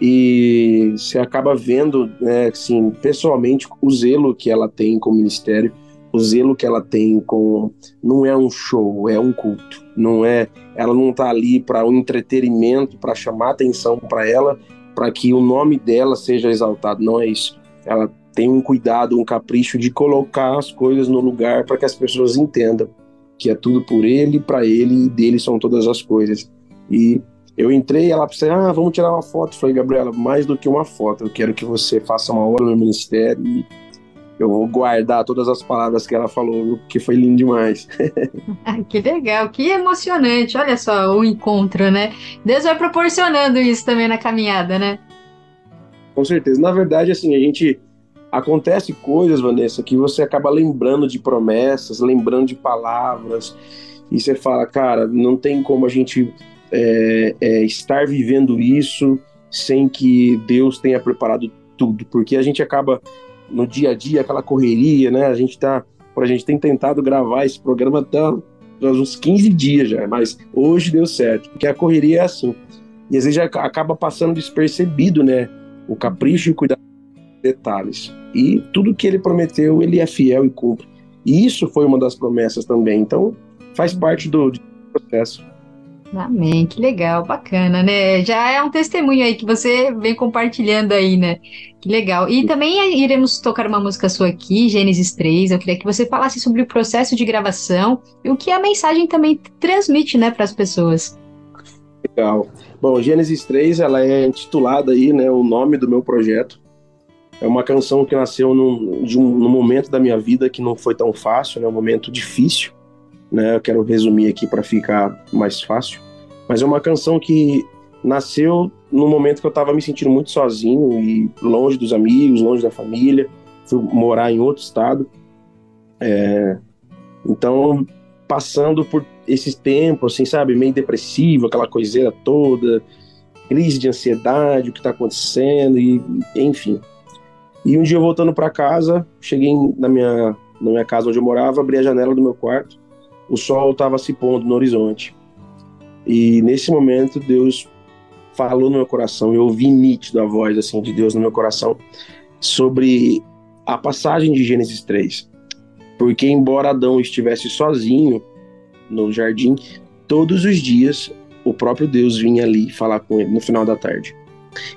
E você acaba vendo, né, assim, pessoalmente, o zelo que ela tem com o ministério, o zelo que ela tem com. Não é um show, é um culto. Não é. Ela não tá ali para um entretenimento, para chamar atenção para ela, para que o nome dela seja exaltado. Não é isso. Ela tem um cuidado, um capricho de colocar as coisas no lugar para que as pessoas entendam que é tudo por ele, para ele e dele são todas as coisas. E eu entrei, ela disse, ah, vamos tirar uma foto. Eu falei, Gabriela, mais do que uma foto, eu quero que você faça uma hora no ministério e eu vou guardar todas as palavras que ela falou, que foi lindo demais.
que legal, que emocionante. Olha só o encontro, né? Deus vai proporcionando isso também na caminhada, né?
Com certeza. Na verdade, assim, a gente acontece coisas, Vanessa, que você acaba lembrando de promessas, lembrando de palavras, e você fala, cara, não tem como a gente é, é, estar vivendo isso sem que Deus tenha preparado tudo, porque a gente acaba no dia a dia aquela correria, né? A gente tá, a gente tem tentado gravar esse programa há uns 15 dias já, mas hoje deu certo, porque a correria é assim. E às vezes acaba passando despercebido, né? O capricho e o cuidado detalhes. E tudo que ele prometeu, ele é fiel e cumpre. E isso foi uma das promessas também. Então, faz parte do, processo.
Amém, que legal, bacana, né? Já é um testemunho aí que você vem compartilhando aí, né? Que legal. E também iremos tocar uma música sua aqui, Gênesis 3. Eu queria que você falasse sobre o processo de gravação e o que a mensagem também transmite, né, para as pessoas.
Legal. Bom, Gênesis 3, ela é intitulada aí, né, o nome do meu projeto. É uma canção que nasceu num, de um, num momento da minha vida que não foi tão fácil, né, um momento difícil, né, eu quero resumir aqui para ficar mais fácil. Mas é uma canção que nasceu no momento que eu estava me sentindo muito sozinho e longe dos amigos, longe da família. Fui morar em outro estado. É, então, passando por esses tempos, assim, sabe, meio depressivo, aquela coiseira toda, crise de ansiedade, o que está acontecendo, e enfim. E um dia voltando para casa, cheguei na minha, na minha casa onde eu morava, abri a janela do meu quarto, o sol estava se pondo no horizonte. E nesse momento, Deus falou no meu coração, eu ouvi nítido a voz assim de Deus no meu coração sobre a passagem de Gênesis 3. Porque embora Adão estivesse sozinho no jardim, todos os dias o próprio Deus vinha ali falar com ele no final da tarde.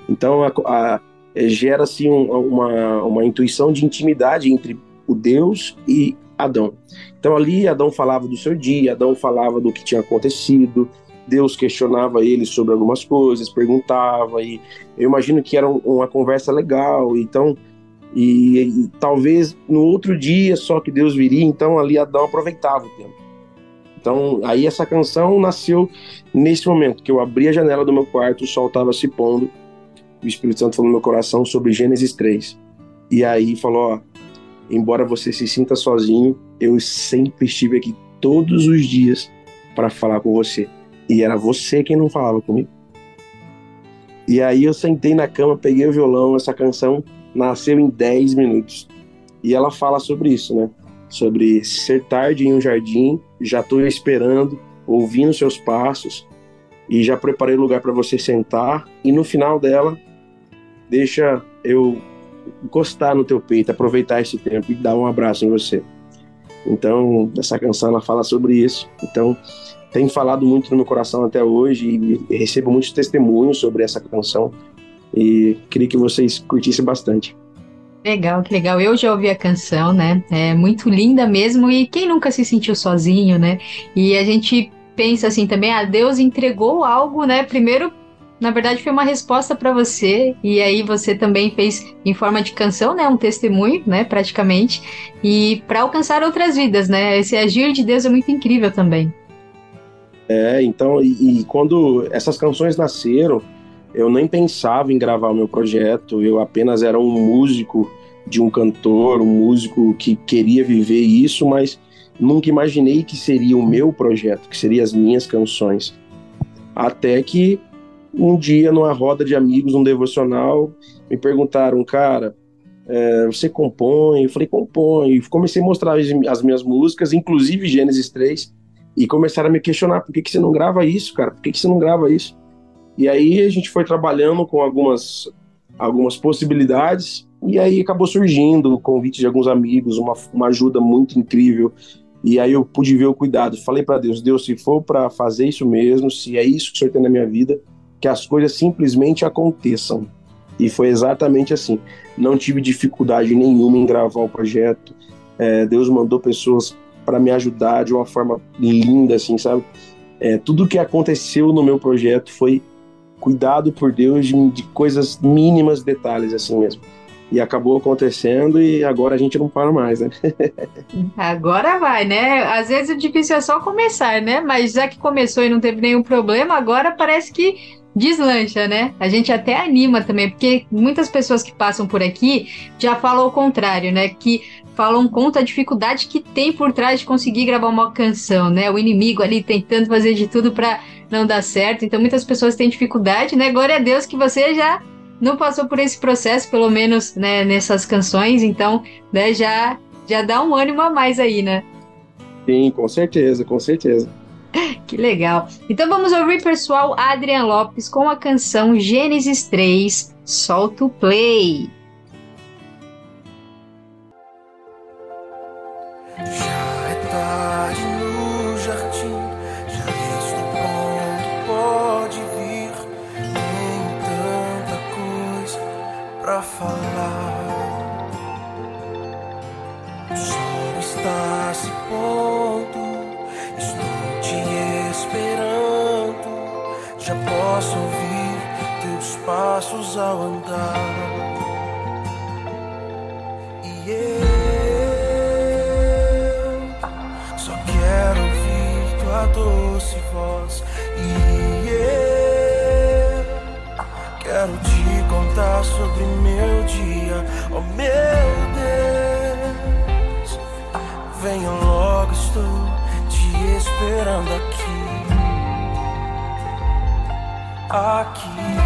Então a, a, gera assim um, uma, uma intuição de intimidade entre o Deus e Adão. Então ali Adão falava do seu dia, Adão falava do que tinha acontecido, Deus questionava ele sobre algumas coisas, perguntava, e eu imagino que era uma conversa legal, então, e, e, talvez no outro dia só que Deus viria, então ali Adão aproveitava o tempo. Então, aí essa canção nasceu nesse momento, que eu abri a janela do meu quarto, o sol estava se pondo, o Espírito Santo falou no meu coração sobre Gênesis 3. E aí falou, ó, embora você se sinta sozinho, eu sempre estive aqui todos os dias para falar com você. E era você quem não falava comigo. E aí eu sentei na cama, peguei o violão, essa canção nasceu em 10 minutos. E ela fala sobre isso, né? Sobre ser tarde em um jardim, já estou esperando, ouvindo seus passos e já preparei lugar para você sentar e no final dela deixa eu encostar no teu peito, aproveitar esse tempo e dar um abraço em você. Então, essa canção ela fala sobre isso. Então, tem falado muito no meu coração até hoje e recebo muitos testemunhos sobre essa canção e queria que vocês curtissem bastante.
Legal, que legal. Eu já ouvi a canção, né? É muito linda mesmo e quem nunca se sentiu sozinho, né? E a gente pensa assim também, ah, Deus entregou algo, né? Primeiro na verdade foi uma resposta para você e aí você também fez em forma de canção, né, um testemunho, né, praticamente, e para alcançar outras vidas, né? Esse agir de Deus é muito incrível também.
É, então, e, e, quando essas canções nasceram, eu nem pensava em gravar o meu projeto, eu apenas era um músico de um cantor, um músico que queria viver isso, mas nunca imaginei que seria o meu projeto, que seriam as minhas canções. Até que um dia, numa roda de amigos, um devocional, me perguntaram, cara, é, você compõe? Eu falei, compõe. Comecei a mostrar as minhas músicas, inclusive Gênesis 3, e começaram a me questionar: por que, que você não grava isso, cara? Por que, que você não grava isso? E aí a gente foi trabalhando com algumas, algumas possibilidades, e aí acabou surgindo o convite de alguns amigos, uma, uma ajuda muito incrível. E aí eu pude ver o cuidado. Falei para Deus: Deus, se for para fazer isso mesmo, se é isso que o Senhor tem na minha vida, que as coisas simplesmente aconteçam. E foi exatamente assim. Não tive dificuldade nenhuma em gravar o projeto. É, Deus mandou pessoas para me ajudar de uma forma linda, assim, sabe? É, tudo que aconteceu no meu projeto foi cuidado por Deus de, de, coisas mínimas, detalhes, assim mesmo. E acabou acontecendo e agora a gente não para mais, né?
agora vai, né? Às vezes o difícil é só começar, né? Mas já que começou e não teve nenhum problema, agora parece que deslancha, né? A gente até anima também, porque muitas pessoas que passam por aqui já falam o contrário, né? Que falam conta a dificuldade que tem por trás de conseguir gravar uma canção, né? O inimigo ali tentando fazer de tudo para não dar certo. Então muitas pessoas têm dificuldade, né? Glória a Deus que você já não passou por esse processo, pelo menos, né, nessas canções, então, né, já já dá um ânimo a mais aí, né?
Sim, com certeza, com certeza.
Que legal. Então vamos ouvir, pessoal, Adrian Lopes com a canção Gênesis 3, Solta o Play.
E eu só quero ouvir tua doce voz. E eu quero te contar sobre meu dia, oh meu Deus. Venha logo, estou te esperando aqui. Aqui.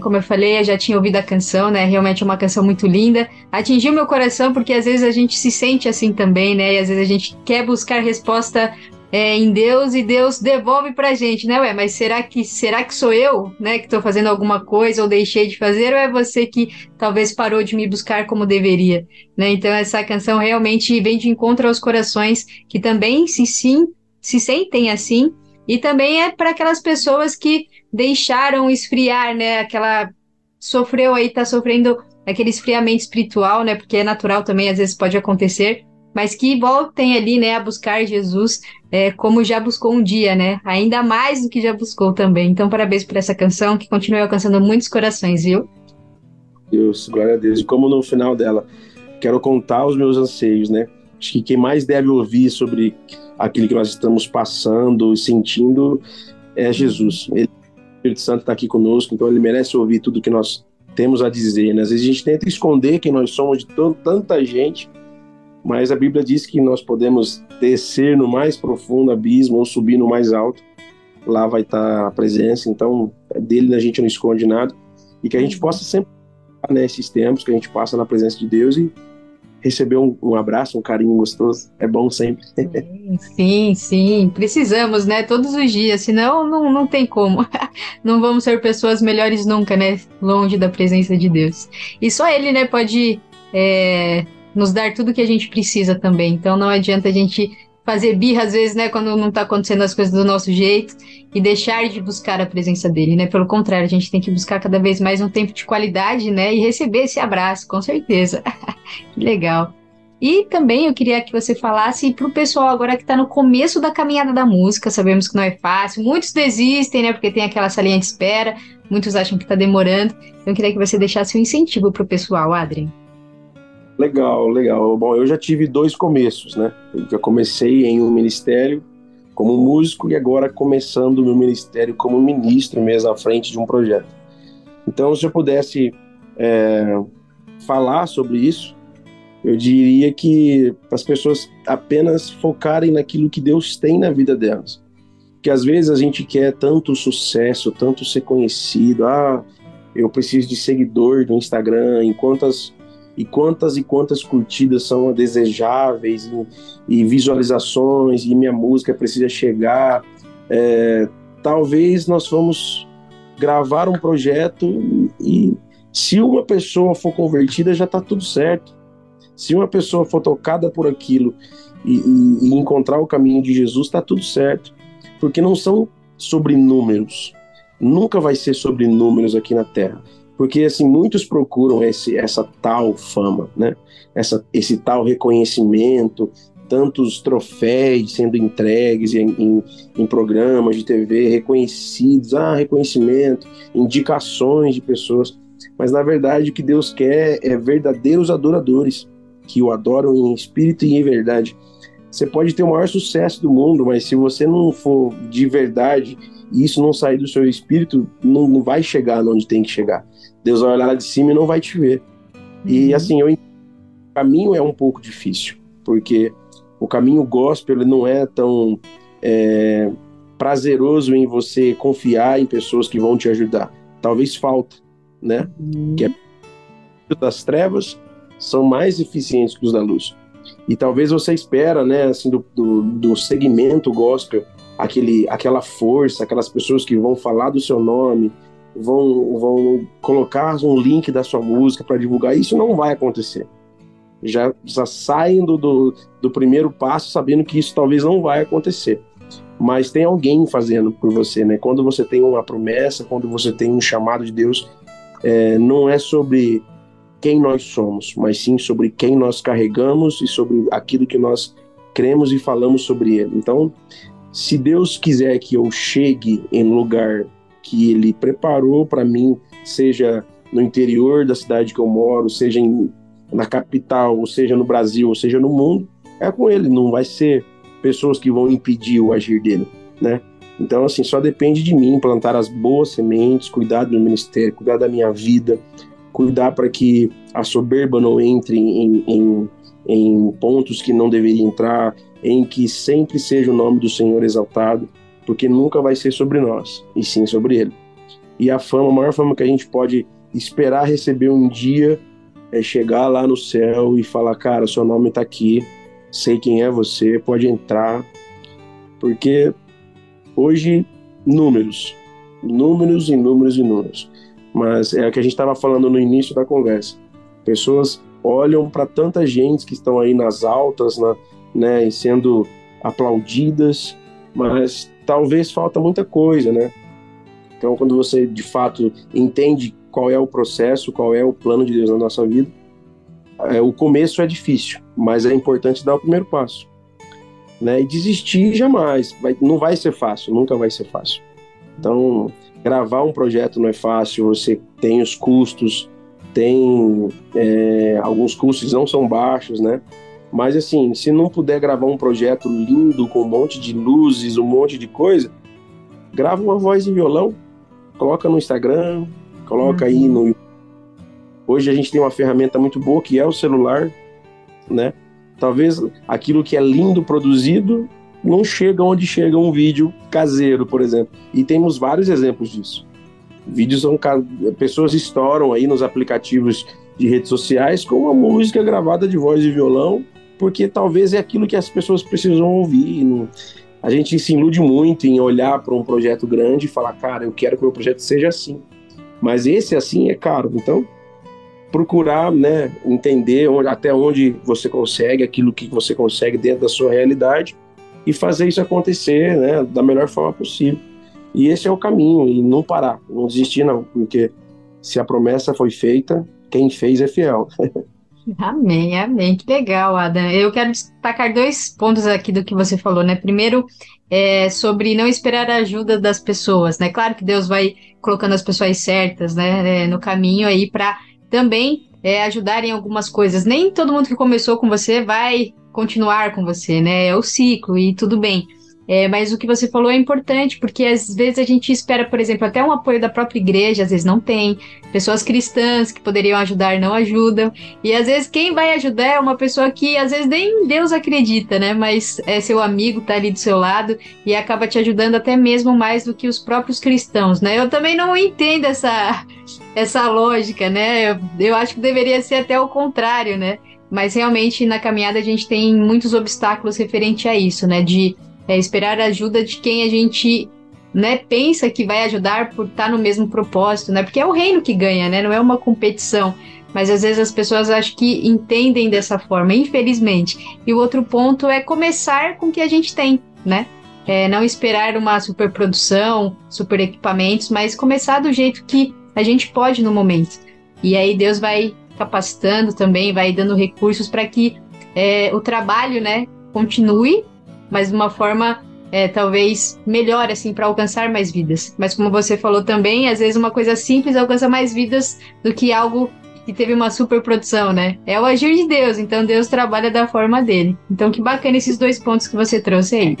como eu falei, eu já tinha ouvido a canção, né? Realmente é uma canção muito linda. Atingiu meu coração porque às vezes a gente se sente assim também, né? E às vezes a gente quer buscar resposta é, em Deus e Deus devolve pra gente, né? Ué, mas será que será que sou eu, né, que tô fazendo alguma coisa ou deixei de fazer ou é você que talvez parou de me buscar como deveria, né? Então essa canção realmente vem de encontro aos corações que também se sim se sentem assim e também é para aquelas pessoas que deixaram esfriar, né? Aquela sofreu aí, tá sofrendo aquele esfriamento espiritual, né? Porque é natural também, às vezes pode acontecer, mas que voltem ali, né, a buscar Jesus é, como já buscou um dia, né? Ainda mais do que já buscou também. Então, parabéns por essa canção que continue alcançando muitos corações, viu?
Deus, glória a Deus. E como no final dela, quero contar os meus anseios, né? Acho que quem mais deve ouvir sobre aquilo que nós estamos passando e sentindo é Jesus. Ele, o Espírito Santo está aqui conosco, então ele merece ouvir tudo que nós temos a dizer. Né? Às vezes a gente tenta esconder quem nós somos de tanta gente, mas a Bíblia diz que nós podemos descer no mais profundo abismo ou subir no mais alto. Lá vai estar a presença, então dele a gente não esconde nada. E que a gente possa sempre, nesses tempos que a gente passa na presença de Deus e receber um, um abraço, um carinho gostoso. É bom sempre.
Sim, sim, precisamos, né? Todos os dias, senão não, não tem como. não vamos ser pessoas melhores nunca, né? Longe da presença de Deus. E só Ele, né, pode é, nos dar tudo que a gente precisa também. Então não adianta a gente fazer birra às vezes, né, quando não tá acontecendo as coisas do nosso jeito e deixar de buscar a presença dele, né? Pelo contrário, a gente tem que buscar cada vez mais um tempo de qualidade, né, e receber esse abraço, com certeza. que legal. E também eu queria que você falasse para o pessoal agora que está no começo da caminhada da música, sabemos que não é fácil, muitos desistem, né, porque tem aquela salinha de espera, muitos acham que está demorando, então eu queria que você deixasse um incentivo para o pessoal, Adrien.
Legal, legal. Bom, eu já tive dois começos, né? Eu já comecei em um ministério como músico e agora começando o meu ministério como ministro mesmo à frente de um projeto. Então, se eu pudesse é, falar sobre isso, eu diria que as pessoas apenas focarem naquilo que Deus tem na vida delas. Que às vezes a gente quer tanto sucesso, tanto ser conhecido, ah, eu preciso de seguidor no Instagram, enquanto as e quantas e quantas curtidas são desejáveis e, e visualizações e minha música precisa chegar. É, talvez nós vamos gravar um projeto e se uma pessoa for convertida já está tudo certo. Se uma pessoa for tocada por aquilo e, e, e encontrar o caminho de Jesus, está tudo certo. Porque não são sobre números. Nunca vai ser sobre números aqui na Terra porque assim muitos procuram esse, essa tal fama, né? Essa, esse tal reconhecimento, tantos troféus sendo entregues em, em, em, programas de TV, reconhecidos, ah, reconhecimento, indicações de pessoas. Mas na verdade o que Deus quer é verdadeiros adoradores que o adoram em espírito e em verdade. Você pode ter o maior sucesso do mundo, mas se você não for de verdade e isso não sair do seu espírito, não, não vai chegar onde tem que chegar. Deus vai olhar lá de cima e não vai te ver. Uhum. E assim, eu, o caminho é um pouco difícil, porque o caminho gospel ele não é tão é, prazeroso em você confiar em pessoas que vão te ajudar. Talvez falta, né? Uhum. Que é das trevas são mais eficientes que os da luz. E talvez você espera, né, assim, do, do, do segmento gospel, aquele, aquela força, aquelas pessoas que vão falar do seu nome, vão, vão colocar um link da sua música para divulgar. Isso não vai acontecer. Já, já saem do, do, do primeiro passo sabendo que isso talvez não vai acontecer. Mas tem alguém fazendo por você, né? Quando você tem uma promessa, quando você tem um chamado de Deus, é, não é sobre quem nós somos, mas sim sobre quem nós carregamos e sobre aquilo que nós cremos e falamos sobre ele. Então, se Deus quiser que eu chegue em lugar que ele preparou para mim, seja no interior da cidade que eu moro, seja em, na capital, ou seja no Brasil, ou seja no mundo, é com ele, não vai ser pessoas que vão impedir o agir dele, né? Então, assim, só depende de mim plantar as boas sementes, cuidar do ministério, cuidar da minha vida, cuidar para que a soberba não entre em, em, em pontos que não deveria entrar, em que sempre seja o nome do Senhor exaltado porque nunca vai ser sobre nós, e sim sobre Ele. E a fama, a maior fama que a gente pode esperar receber um dia é chegar lá no céu e falar: Cara, seu nome está aqui, sei quem é você, pode entrar. Porque hoje, números, números e números e números. Mas é o que a gente estava falando no início da conversa. Pessoas olham para tanta gente que estão aí nas altas, na, né, sendo aplaudidas, mas talvez falta muita coisa, né? Então, quando você de fato entende qual é o processo, qual é o plano de Deus na nossa vida, é, o começo é difícil, mas é importante dar o primeiro passo. Né? E desistir jamais, vai, não vai ser fácil, nunca vai ser fácil. Então, gravar um projeto não é fácil, você tem os custos, tem é, alguns custos não são baixos, né? Mas assim, se não puder gravar um projeto lindo com um monte de luzes, um monte de coisa, grava uma voz em violão, coloca no Instagram, coloca uhum. aí no Hoje a gente tem uma ferramenta muito boa que é o celular, né? Talvez aquilo que é lindo produzido não chega onde chega um vídeo caseiro, por exemplo. E temos vários exemplos disso. Vídeos são pessoas estouram aí nos aplicativos de redes sociais com uma música gravada de voz e violão porque talvez é aquilo que as pessoas precisam ouvir. A gente se ilude muito em olhar para um projeto grande e falar, cara, eu quero que o meu projeto seja assim. Mas esse assim é caro. Então, procurar, né, entender onde, até onde você consegue, aquilo que você consegue dentro da sua realidade e fazer isso acontecer, né, da melhor forma possível. E esse é o caminho, e não parar, não desistir não, porque se a promessa foi feita, quem fez é fiel.
Amém, amém. Que legal, Adam. Eu quero destacar dois pontos aqui do que você falou, né? Primeiro, é sobre não esperar a ajuda das pessoas, né? Claro que Deus vai colocando as pessoas certas, né, é, no caminho aí para também é, ajudar em algumas coisas. Nem todo mundo que começou com você vai continuar com você, né? É o ciclo e tudo bem. É, mas o que você falou é importante, porque às vezes a gente espera, por exemplo, até um apoio da própria igreja, às vezes não tem. Pessoas cristãs que poderiam ajudar não ajudam. E às vezes quem vai ajudar é uma pessoa que às vezes nem Deus acredita, né? Mas é seu amigo, tá ali do seu lado e acaba te ajudando até mesmo mais do que os próprios cristãos, né? Eu também não entendo essa, essa lógica, né? Eu, eu acho que deveria ser até o contrário, né? Mas realmente na caminhada a gente tem muitos obstáculos referente a isso, né? De é esperar a ajuda de quem a gente né, pensa que vai ajudar por estar no mesmo propósito, né? Porque é o reino que ganha, né? Não é uma competição. Mas às vezes as pessoas acho que entendem dessa forma, infelizmente. E o outro ponto é começar com o que a gente tem, né? É não esperar uma superprodução, super equipamentos, mas começar do jeito que a gente pode no momento. E aí Deus vai capacitando também, vai dando recursos para que é, o trabalho, né, continue mas de uma forma é, talvez melhor, assim, para alcançar mais vidas. Mas como você falou também, às vezes uma coisa simples alcança mais vidas do que algo que teve uma super produção, né? É o agir de Deus, então Deus trabalha da forma dele. Então que bacana esses dois pontos que você trouxe aí.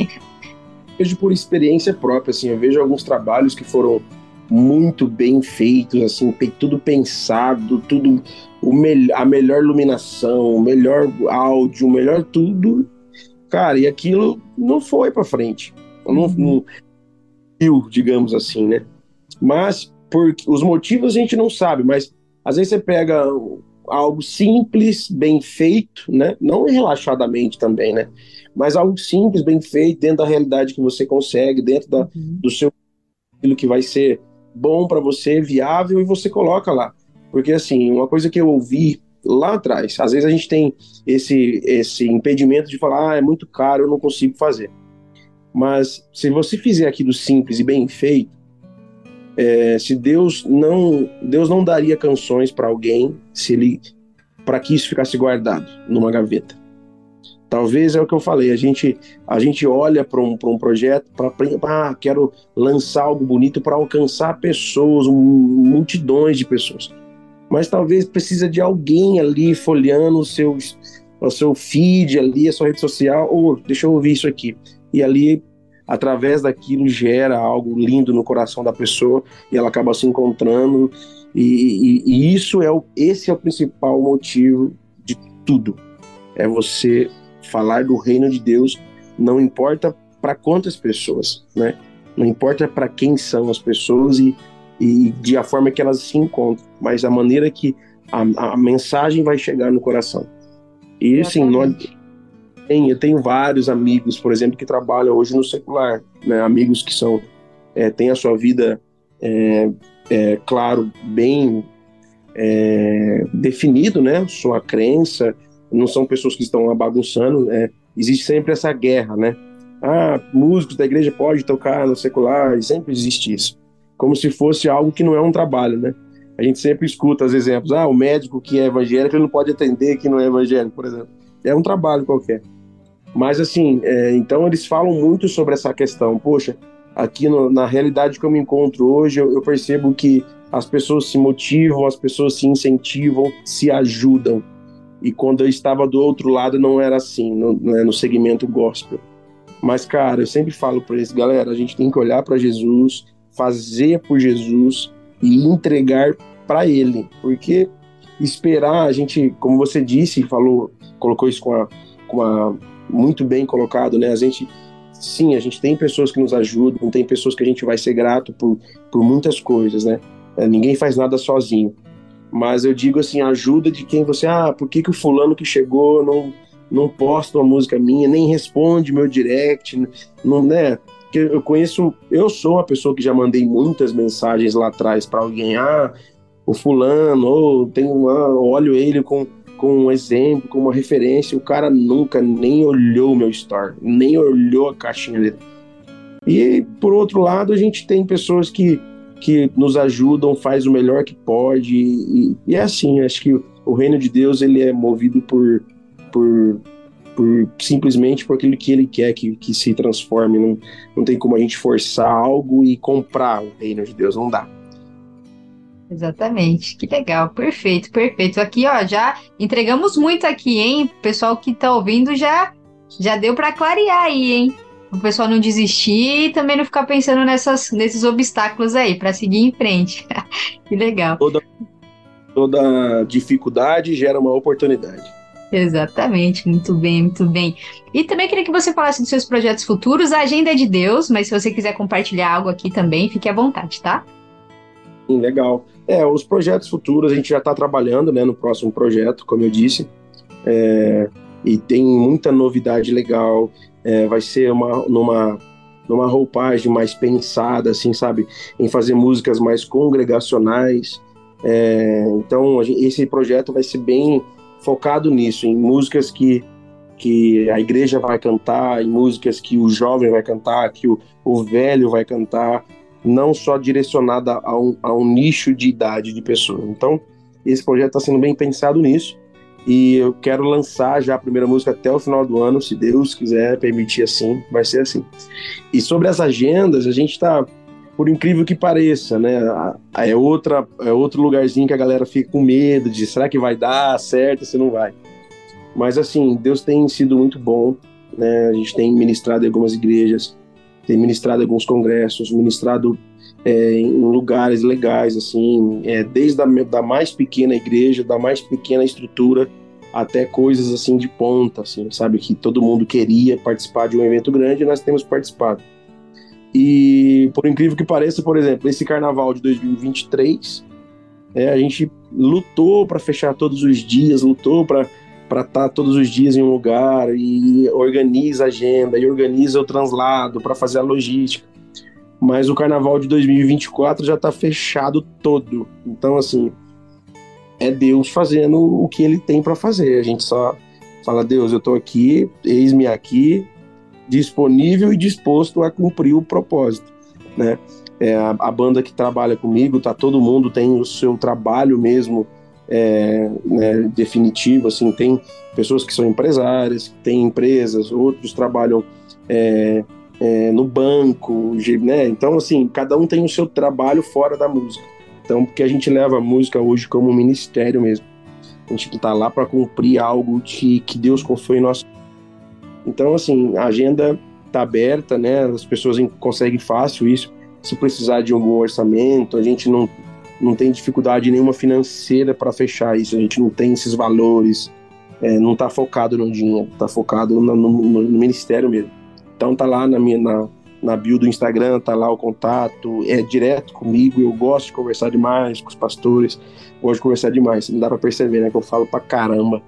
Vejo por experiência própria, assim, eu vejo alguns trabalhos que foram muito bem feitos, assim, tudo pensado, tudo o me a melhor iluminação, o melhor áudio, o melhor tudo, Cara, e aquilo não foi para frente. Não, não viu, digamos assim, né? Mas por os motivos a gente não sabe, mas às vezes você pega algo simples, bem feito, né? Não relaxadamente também, né? Mas algo simples, bem feito, dentro da realidade que você consegue, dentro da, uhum. do seu aquilo que vai ser bom para você, viável, e você coloca lá. Porque assim, uma coisa que eu ouvi lá atrás. Às vezes a gente tem esse, esse impedimento de falar, ah, é muito caro, eu não consigo fazer. Mas se você fizer aquilo simples e bem feito, é, se Deus não Deus não daria canções para alguém se ele para que isso ficasse guardado numa gaveta. Talvez é o que eu falei, a gente a gente olha para um, um projeto para ah, quero lançar algo bonito para alcançar pessoas, multidões de pessoas mas talvez precisa de alguém ali folheando o seu, o seu feed ali, a sua rede social, ou oh, deixa eu ouvir isso aqui. E ali, através daquilo, gera algo lindo no coração da pessoa e ela acaba se encontrando. E, e, e isso é o, esse é o principal motivo de tudo. É você falar do reino de Deus, não importa para quantas pessoas, né? Não importa para quem são as pessoas e e de a forma que elas se encontram, mas a maneira que a, a mensagem vai chegar no coração. E assim, nós, tem, eu tenho vários amigos, por exemplo, que trabalham hoje no secular, né? amigos que são é, têm a sua vida, é, é, claro, bem é, definido, né? Sua crença, não são pessoas que estão bagunçando, é, existe sempre essa guerra, né? Ah, músicos da igreja podem tocar no secular, sempre existe isso como se fosse algo que não é um trabalho, né? A gente sempre escuta os exemplos, ah, o médico que é evangélico ele não pode atender que não é evangélico, por exemplo. É um trabalho qualquer. Mas assim, é, então eles falam muito sobre essa questão. Poxa, aqui no, na realidade que eu me encontro hoje, eu, eu, percebo que as pessoas se motivam, as pessoas se incentivam, se ajudam. E quando eu estava do outro lado não era assim, no, né, no segmento gospel. Mas cara, eu sempre falo para eles, galera, a gente tem que olhar para Jesus, fazer por Jesus e entregar para Ele, porque esperar a gente, como você disse, falou, colocou isso com a, com a muito bem colocado, né? A gente sim, a gente tem pessoas que nos ajudam, tem pessoas que a gente vai ser grato por, por muitas coisas, né? É, ninguém faz nada sozinho. Mas eu digo assim, ajuda de quem você, ah, por que, que o fulano que chegou não não posta uma música minha, nem responde meu direct, não, né? Que eu conheço, eu sou uma pessoa que já mandei muitas mensagens lá atrás para alguém, ah, o fulano, ou tem uma, olho ele com, com um exemplo, com uma referência. O cara nunca nem olhou o meu story, nem olhou a caixinha dele. E por outro lado, a gente tem pessoas que, que nos ajudam, faz o melhor que pode. E, e é assim, acho que o reino de Deus ele é movido por, por, por simplesmente por aquilo que ele quer que, que se transforme. Não, não tem como a gente forçar algo e comprar o reino de Deus, não dá.
Exatamente, que legal, perfeito, perfeito. Aqui, ó, já entregamos muito aqui, hein? O pessoal que tá ouvindo já já deu para clarear aí, hein? O pessoal não desistir e também não ficar pensando nessas, nesses obstáculos aí, para seguir em frente. que legal.
Toda, toda dificuldade gera uma oportunidade.
Exatamente, muito bem, muito bem. E também queria que você falasse dos seus projetos futuros. A agenda é de Deus, mas se você quiser compartilhar algo aqui também, fique à vontade, tá?
Sim, legal. É, os projetos futuros a gente já está trabalhando né, no próximo projeto, como eu disse. É, e tem muita novidade legal. É, vai ser uma, numa, numa roupagem mais pensada, assim, sabe? Em fazer músicas mais congregacionais. É, então, gente, esse projeto vai ser bem focado nisso, em músicas que, que a igreja vai cantar, em músicas que o jovem vai cantar, que o, o velho vai cantar, não só direcionada a um, a um nicho de idade de pessoas. Então, esse projeto está sendo bem pensado nisso. E eu quero lançar já a primeira música até o final do ano, se Deus quiser permitir assim, vai ser assim. E sobre as agendas, a gente está, por incrível que pareça, né? É, outra, é outro lugarzinho que a galera fica com medo de será que vai dar certo, se não vai. Mas assim, Deus tem sido muito bom, né? A gente tem ministrado em algumas igrejas, tem ministrado em alguns congressos, ministrado é, em lugares legais, assim, é, desde a da mais pequena igreja, da mais pequena estrutura, até coisas assim de ponta, assim, sabe? Que todo mundo queria participar de um evento grande e nós temos participado. E por incrível que pareça, por exemplo, esse carnaval de 2023, é, a gente lutou para fechar todos os dias, lutou para para estar tá todos os dias em um lugar e organiza a agenda e organiza o translado para fazer a logística mas o carnaval de 2024 já está fechado todo. Então, assim, é Deus fazendo o que ele tem para fazer. A gente só fala: Deus, eu estou aqui, eis-me aqui, disponível e disposto a cumprir o propósito, né? É, a, a, banda que trabalha comigo, tá todo mundo tem o seu trabalho mesmo é, né, definitivo, assim, tem pessoas que são empresárias, tem empresas, outros trabalham é, é, no banco, né? Então, assim, cada um tem o seu trabalho fora da música. Então, porque a gente leva a música hoje como um ministério mesmo. A gente está lá para cumprir algo de, que Deus confiou em nós. Então, assim, a agenda está aberta, né? As pessoas conseguem fácil isso. Se precisar de algum orçamento, a gente não, não tem dificuldade nenhuma financeira para fechar isso. A gente não tem esses valores, é, não está focado no dinheiro, está focado no, no, no ministério mesmo. Então tá lá na minha na, na bio do Instagram, tá lá o contato, é direto comigo, eu gosto de conversar demais com os pastores, gosto de conversar demais, não dá para perceber, né, que eu falo pra caramba.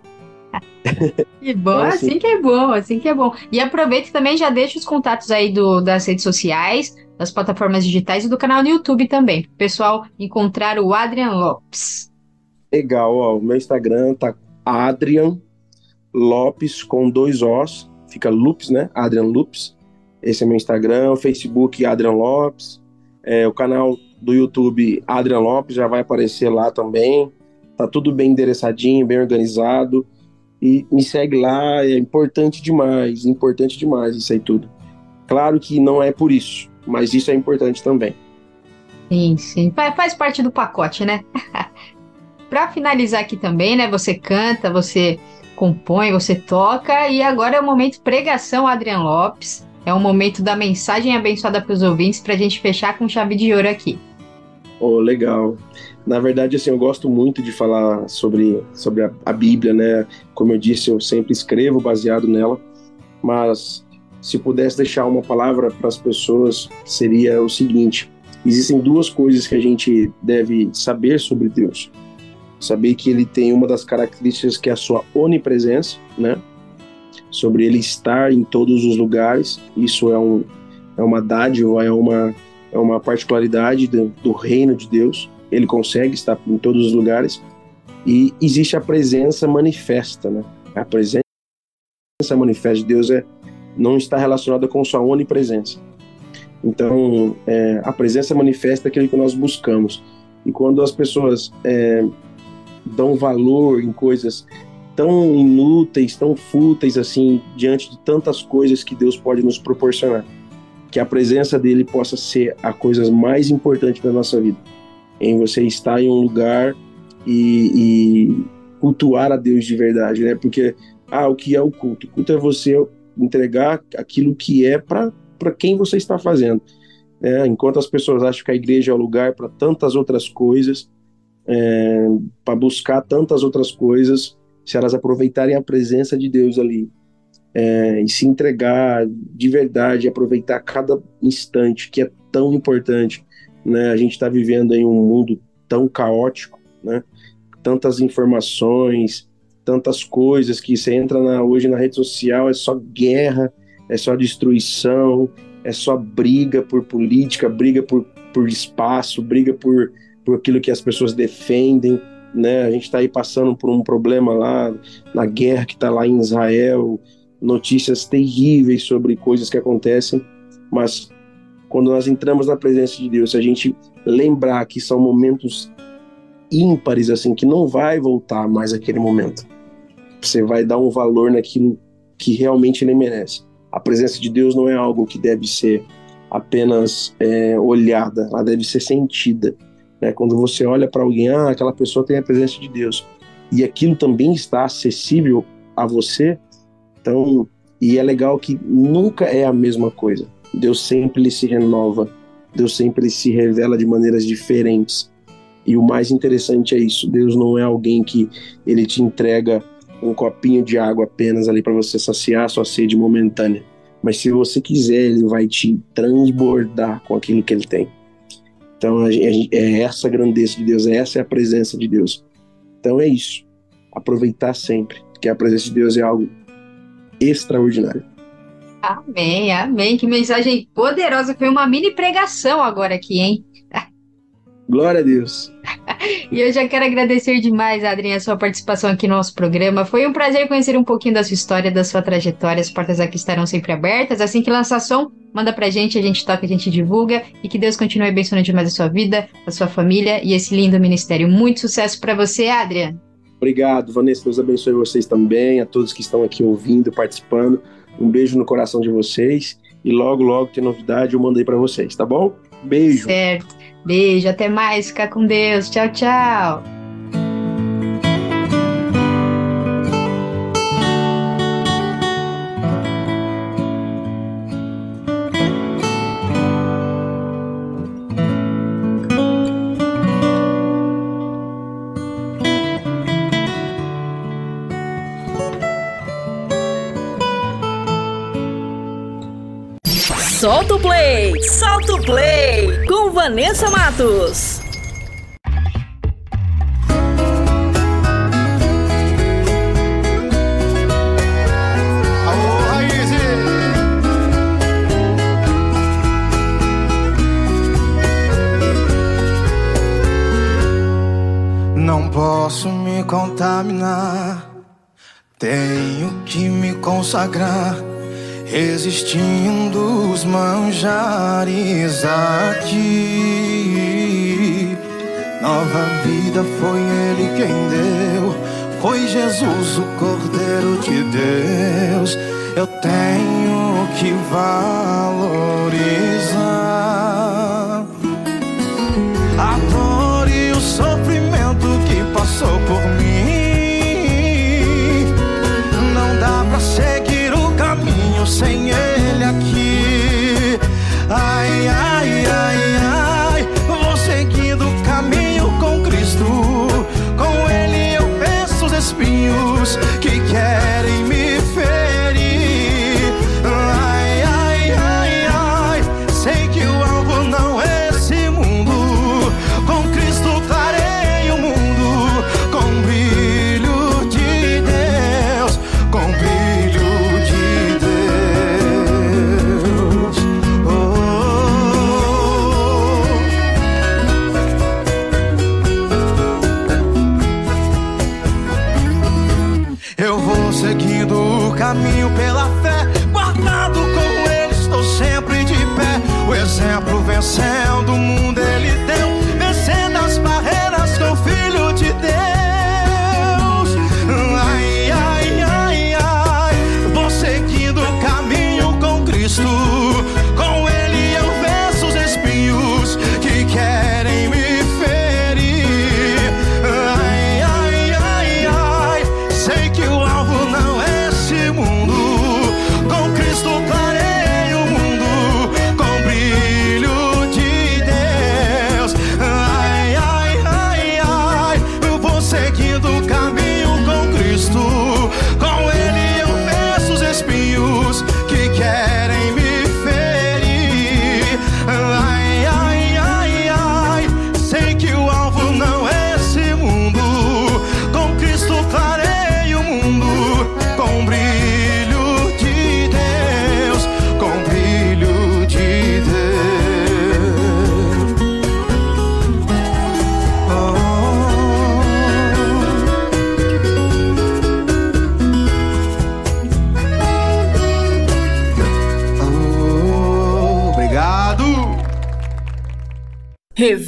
Que bom, então, assim, assim, que é bom, assim que é bom. E aproveita também já deixa os contatos aí do, das redes sociais, das plataformas digitais e do canal no YouTube também, pro pessoal encontrar o Adrian Lopes.
Legal, ó, o meu Instagram tá Adrian Lopes com dois Os, fica Lupes, né? Adrian Lupes. Esse é meu Instagram, o Facebook Adrian Lopes, é, o canal do YouTube Adrian Lopes já vai aparecer lá também. Tá tudo bem endereçadinho, bem organizado. E me segue lá, é importante demais, importante demais isso aí tudo. Claro que não é por isso, mas isso é importante também.
Sim, sim. Faz parte do pacote, né? Para finalizar aqui também, né? Você canta, você compõe, você toca. E agora é o momento pregação, Adriano Lopes. É o momento da mensagem abençoada para os ouvintes para a gente fechar com chave de ouro aqui.
Oh, legal. Na verdade, assim, eu gosto muito de falar sobre, sobre a, a Bíblia, né? Como eu disse, eu sempre escrevo baseado nela. Mas se pudesse deixar uma palavra para as pessoas, seria o seguinte: existem duas coisas que a gente deve saber sobre Deus saber que ele tem uma das características que é a sua onipresença, né? Sobre ele estar em todos os lugares, isso é, um, é uma dádiva, é uma, é uma particularidade do, do reino de Deus. Ele consegue estar em todos os lugares. E existe a presença manifesta, né? A presença manifesta de Deus é, não está relacionada com sua onipresença. Então, é, a presença manifesta é aquilo que nós buscamos. E quando as pessoas é, dão valor em coisas tão inúteis, tão fúteis assim, diante de tantas coisas que Deus pode nos proporcionar, que a presença dele possa ser a coisa mais importante da nossa vida. Em você estar em um lugar e, e cultuar a Deus de verdade, né? Porque, ah, o que é o culto? O culto é você entregar aquilo que é para quem você está fazendo. É, enquanto as pessoas acham que a igreja é o lugar para tantas outras coisas, é, para buscar tantas outras coisas, se elas aproveitarem a presença de Deus ali é, e se entregar de verdade, aproveitar cada instante que é tão importante, né? A gente está vivendo em um mundo tão caótico, né? Tantas informações, tantas coisas que você entra na, hoje na rede social é só guerra, é só destruição, é só briga por política, briga por, por espaço, briga por, por aquilo que as pessoas defendem. Né? A gente está aí passando por um problema lá na guerra que está lá em Israel, notícias terríveis sobre coisas que acontecem, mas quando nós entramos na presença de Deus, se a gente lembrar que são momentos ímpares, assim, que não vai voltar mais aquele momento, você vai dar um valor naquilo que realmente ele merece. A presença de Deus não é algo que deve ser apenas é, olhada, ela deve ser sentida. Né? Quando você olha para alguém, ah, aquela pessoa tem a presença de Deus, e aquilo também está acessível a você, então, e é legal que nunca é a mesma coisa. Deus sempre se renova, Deus sempre se revela de maneiras diferentes. E o mais interessante é isso, Deus não é alguém que ele te entrega um copinho de água apenas ali para você saciar sua sede momentânea. Mas se você quiser, ele vai te transbordar com aquilo que ele tem. Então é essa a grandeza de Deus, essa é a presença de Deus. Então é isso. Aproveitar sempre, que a presença de Deus é algo extraordinário.
Amém, amém. Que mensagem poderosa. Foi uma mini pregação agora aqui, hein?
Glória a Deus.
e eu já quero agradecer demais, Adrien, a sua participação aqui no nosso programa. Foi um prazer conhecer um pouquinho da sua história, da sua trajetória. As portas aqui estarão sempre abertas. Assim que lançar som, manda pra gente, a gente toca, a gente divulga. E que Deus continue abençoando demais a sua vida, a sua família e esse lindo ministério. Muito sucesso para você, Adrian.
Obrigado, Vanessa. Deus abençoe vocês também, a todos que estão aqui ouvindo, participando. Um beijo no coração de vocês. E logo, logo tem novidade, eu mandei para vocês, tá bom? Beijo.
Certo. Beijo, até mais. Fica com Deus. Tchau, tchau.
Solta o play! Solta o play! Com Vanessa Matos.
Não posso me contaminar, tenho que me consagrar Resistindo os manjares aqui. Nova vida foi Ele quem deu. Foi Jesus, o Cordeiro de Deus. Eu tenho que valorizar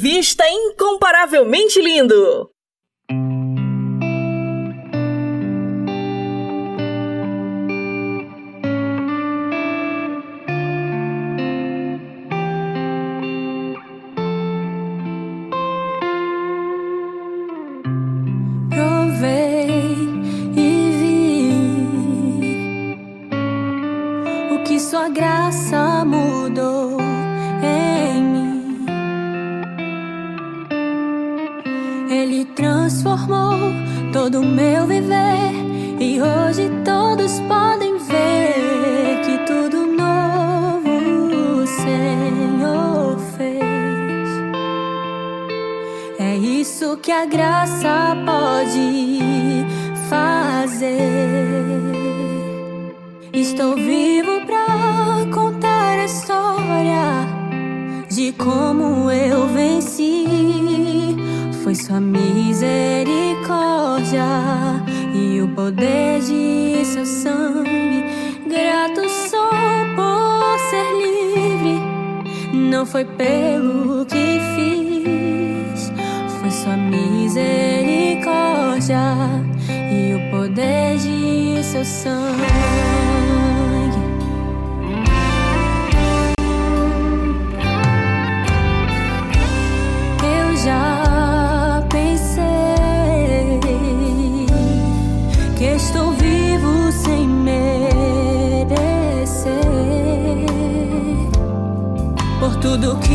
vista incomparavelmente lindo.
e o poder de seu sangue. Grato sou por ser livre, não foi pelo que fiz, foi sua misericórdia e o poder de seu sangue. tudo que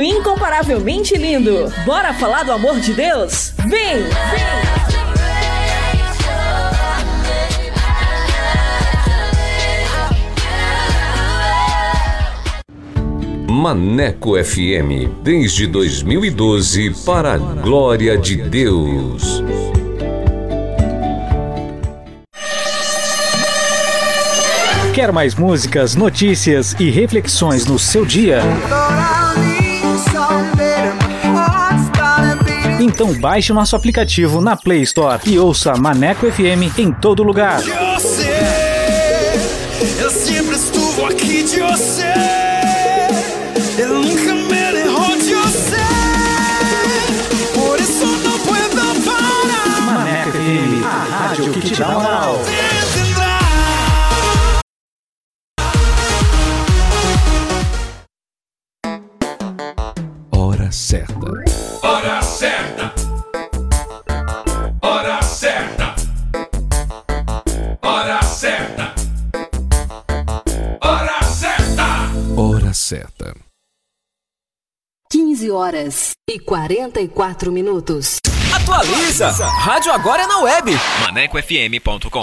Incomparavelmente Lindo. Bora falar do amor de Deus? Vem! Vem!
Maneco FM, desde 2012, para a glória de Deus.
Quer mais músicas, notícias e reflexões no seu dia? Então baixe o nosso aplicativo na Play Store e ouça Maneco FM em todo lugar.
Eu sempre aqui de você. Eu nunca me derrou de você. Por isso não puedo parar.
Maneco FM, a rádio que te dá moral.
Certa.
15 horas e 44 minutos.
Atualiza! Rádio agora é na web.
ManecoFM.com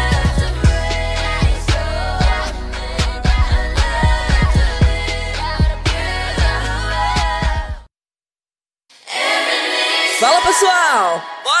Pessoal! Bora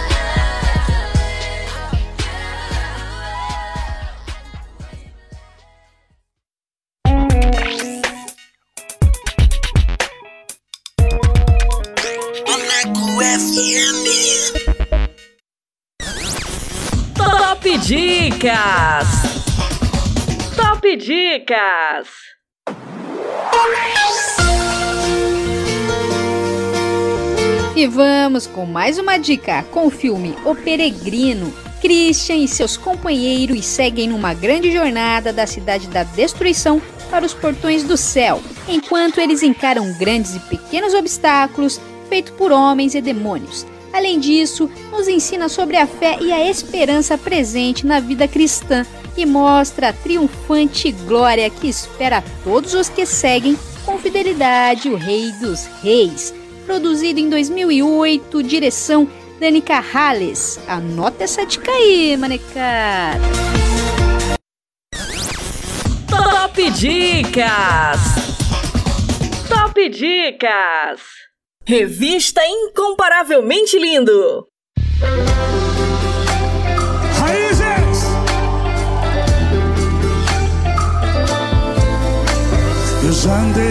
Dicas! Top Dicas!
E vamos com mais uma dica com o filme O Peregrino. Christian e seus companheiros seguem numa grande jornada da cidade da destruição para os portões do céu, enquanto eles encaram grandes e pequenos obstáculos feitos por homens e demônios. Além disso, nos ensina sobre a fé e a esperança presente na vida cristã e mostra a triunfante glória que espera todos os que seguem com fidelidade o Rei dos Reis. Produzido em 2008, direção Dani Carrales. Anota essa dica aí, manecada.
Top Dicas! Top Dicas! Revista Incomparavelmente Lindo!
Raízes!
Eu já andei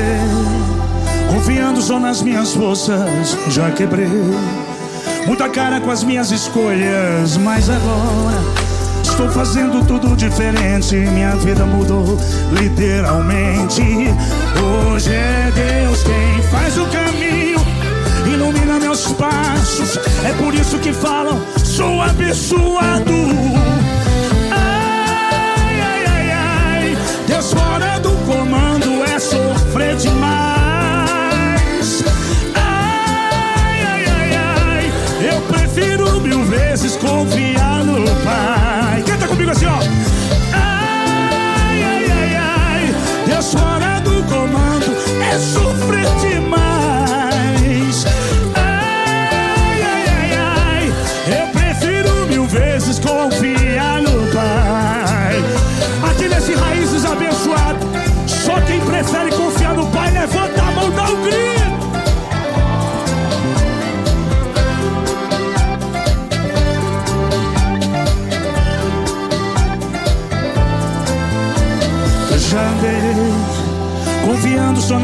confiando só nas minhas forças, já quebrei muita cara com as minhas escolhas, mas agora estou fazendo tudo diferente. Minha vida mudou literalmente. Hoje é Deus quem faz o caminho, meus passos. É por isso que falam, sou abençoado.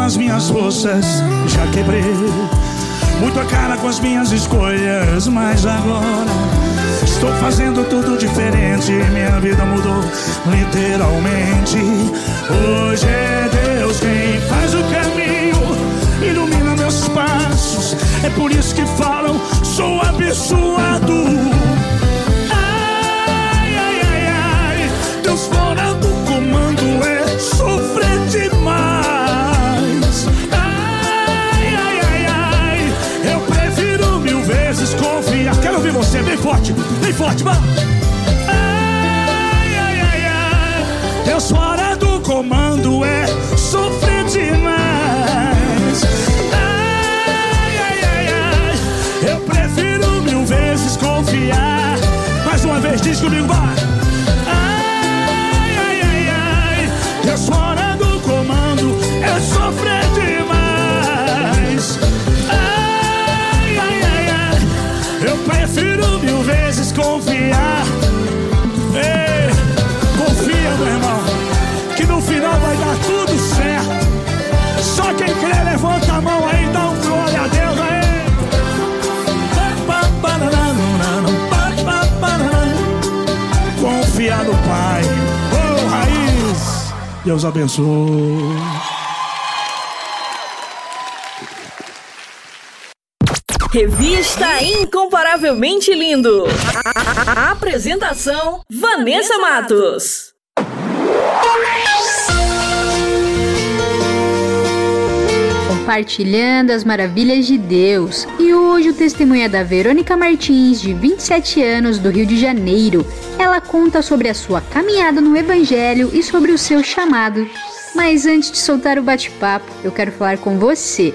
Nas minhas forças, já quebrei muito a cara com as minhas escolhas, mas agora estou fazendo tudo diferente. Minha vida mudou literalmente. Hoje é Deus quem faz o caminho, ilumina meus passos. É por isso que falam, sou abençoado. Ai, ai, ai, ai, Deus fora forte, vai. Ai, ai, ai, ai, Deus fora do confiar. Ei, confia, meu irmão, que no final vai dar tudo certo. Só quem crê, levanta a mão aí, dá um glória a Deus aí. Confia no Pai. Ô, raiz. Deus abençoe.
Revista Incomparavelmente Lindo. A apresentação: Vanessa Matos.
Compartilhando as maravilhas de Deus. E hoje o testemunho é da Verônica Martins, de 27 anos, do Rio de Janeiro. Ela conta sobre a sua caminhada no Evangelho e sobre o seu chamado. Mas antes de soltar o bate-papo, eu quero falar com você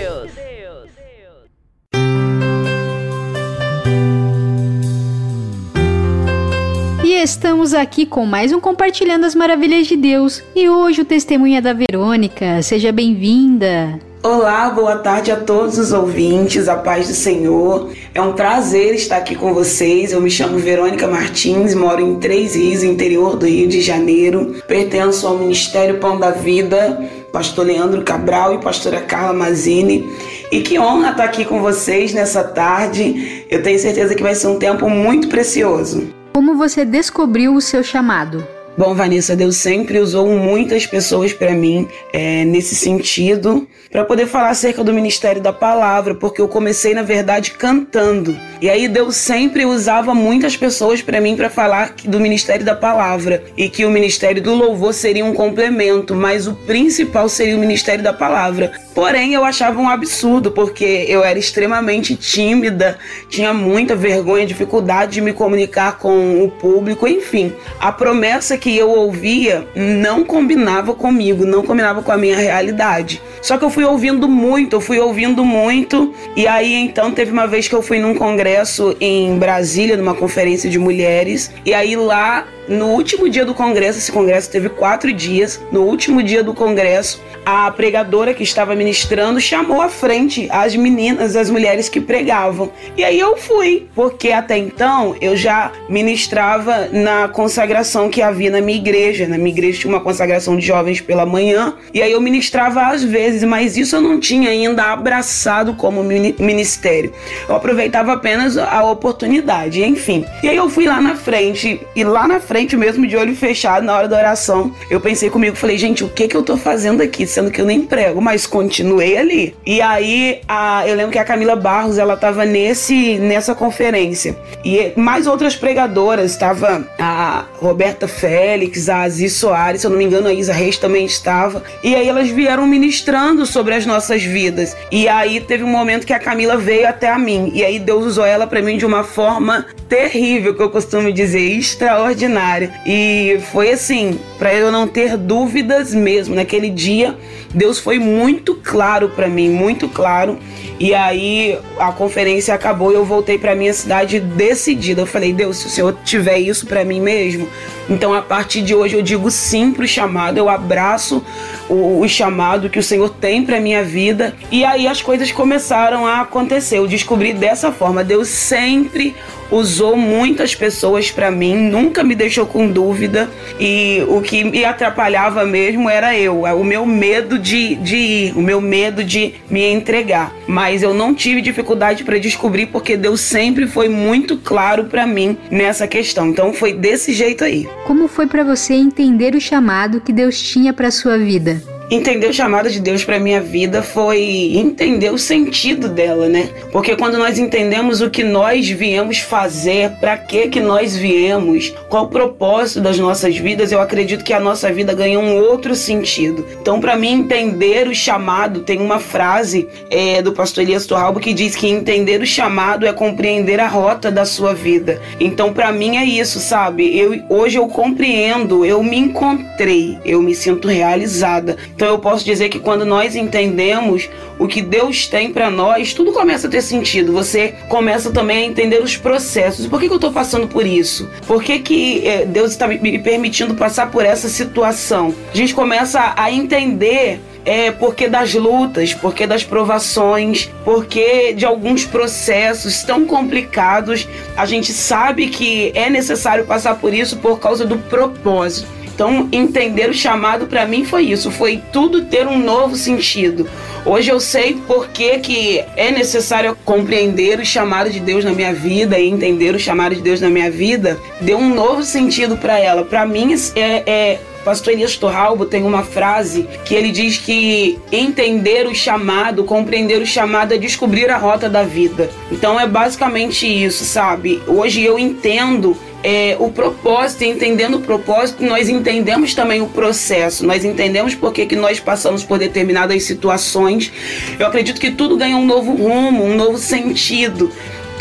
Estamos aqui com mais um Compartilhando as Maravilhas de Deus. E hoje o testemunho é da Verônica. Seja bem-vinda.
Olá, boa tarde a todos os ouvintes, a paz do Senhor. É um prazer estar aqui com vocês. Eu me chamo Verônica Martins, moro em Três Rios, interior do Rio de Janeiro. Pertenço ao Ministério Pão da Vida, pastor Leandro Cabral e pastora Carla Mazini. E que honra estar aqui com vocês nessa tarde. Eu tenho certeza que vai ser um tempo muito precioso.
Como você descobriu o seu chamado?
Bom, Vanessa, Deus sempre usou muitas pessoas para mim é, nesse sentido, para poder falar acerca do ministério da palavra, porque eu comecei, na verdade, cantando. E aí Deus sempre usava muitas pessoas para mim para falar do ministério da palavra e que o ministério do louvor seria um complemento, mas o principal seria o ministério da palavra. Porém, eu achava um absurdo, porque eu era extremamente tímida, tinha muita vergonha, dificuldade de me comunicar com o público, enfim. A promessa que eu ouvia não combinava comigo, não combinava com a minha realidade. Só que eu fui ouvindo muito, eu fui ouvindo muito, e aí então teve uma vez que eu fui num congresso em Brasília, numa conferência de mulheres, e aí lá no último dia do congresso, esse congresso teve quatro dias. No último dia do congresso, a pregadora que estava ministrando chamou à frente as meninas, as mulheres que pregavam. E aí eu fui, porque até então eu já ministrava na consagração que havia na minha igreja. Na minha igreja tinha uma consagração de jovens pela manhã, e aí eu ministrava às vezes, mas isso eu não tinha ainda abraçado como ministério. Eu aproveitava apenas a oportunidade, enfim. E aí eu fui lá na frente, e lá na frente mesmo de olho fechado na hora da oração, eu pensei comigo, falei, gente, o que que eu tô fazendo aqui, sendo que eu nem prego, mas continuei ali. E aí, a, eu lembro que a Camila Barros, ela tava nesse nessa conferência. E mais outras pregadoras, tava a Roberta Félix, a Aziz Soares, se eu não me engano, a Isa Reis também estava. E aí elas vieram ministrando sobre as nossas vidas. E aí teve um momento que a Camila veio até a mim. E aí Deus usou ela para mim de uma forma terrível, que eu costumo dizer, extraordinária. E foi assim, para eu não ter dúvidas mesmo. Naquele dia, Deus foi muito claro para mim, muito claro. E aí a conferência acabou e eu voltei para minha cidade decidida. Eu falei, Deus, se o Senhor tiver isso para mim mesmo, então a partir de hoje eu digo sim pro chamado, eu abraço o, o chamado que o Senhor tem para minha vida. E aí as coisas começaram a acontecer. Eu descobri dessa forma. Deus sempre usou muitas pessoas para mim, nunca me deixou com dúvida e o que me atrapalhava mesmo era eu, o meu medo de, de ir, o meu medo de me entregar. Mas eu não tive dificuldade para descobrir porque Deus sempre foi muito claro para mim nessa questão. Então foi desse jeito aí.
Como foi para você entender o chamado que Deus tinha para sua vida?
Entender o chamado de Deus para minha vida foi entender o sentido dela, né? Porque quando nós entendemos o que nós viemos fazer, para que que nós viemos, qual o propósito das nossas vidas, eu acredito que a nossa vida ganha um outro sentido. Então, para mim entender o chamado, tem uma frase é, do pastor Elias Torralbo que diz que entender o chamado é compreender a rota da sua vida. Então, para mim é isso, sabe? Eu hoje eu compreendo, eu me encontrei, eu me sinto realizada. Então eu posso dizer que quando nós entendemos o que Deus tem para nós, tudo começa a ter sentido. Você começa também a entender os processos. Por que, que eu estou passando por isso? Por que, que é, Deus está me permitindo passar por essa situação? A gente começa a entender é porque das lutas, porque das provações, porque de alguns processos tão complicados, a gente sabe que é necessário passar por isso por causa do propósito. Então, entender o chamado para mim foi isso, foi tudo ter um novo sentido. Hoje eu sei por que, que é necessário compreender o chamado de Deus na minha vida e entender o chamado de Deus na minha vida, deu um novo sentido para ela. Para mim é, é Pastor Elias Torralbo tem uma frase que ele diz que entender o chamado, compreender o chamado é descobrir a rota da vida. Então é basicamente isso, sabe? Hoje eu entendo é, o propósito, entendendo o propósito, nós entendemos também o processo, nós entendemos por que, que nós passamos por determinadas situações. Eu acredito que tudo ganha um novo rumo, um novo sentido.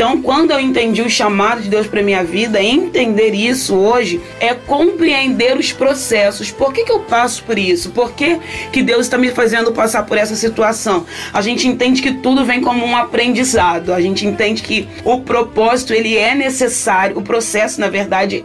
Então, quando eu entendi o chamado de Deus para minha vida, entender isso hoje é compreender os processos. Por que, que eu passo por isso? Por que, que Deus está me fazendo passar por essa situação? A gente entende que tudo vem como um aprendizado. A gente entende que o propósito ele é necessário, o processo, na verdade,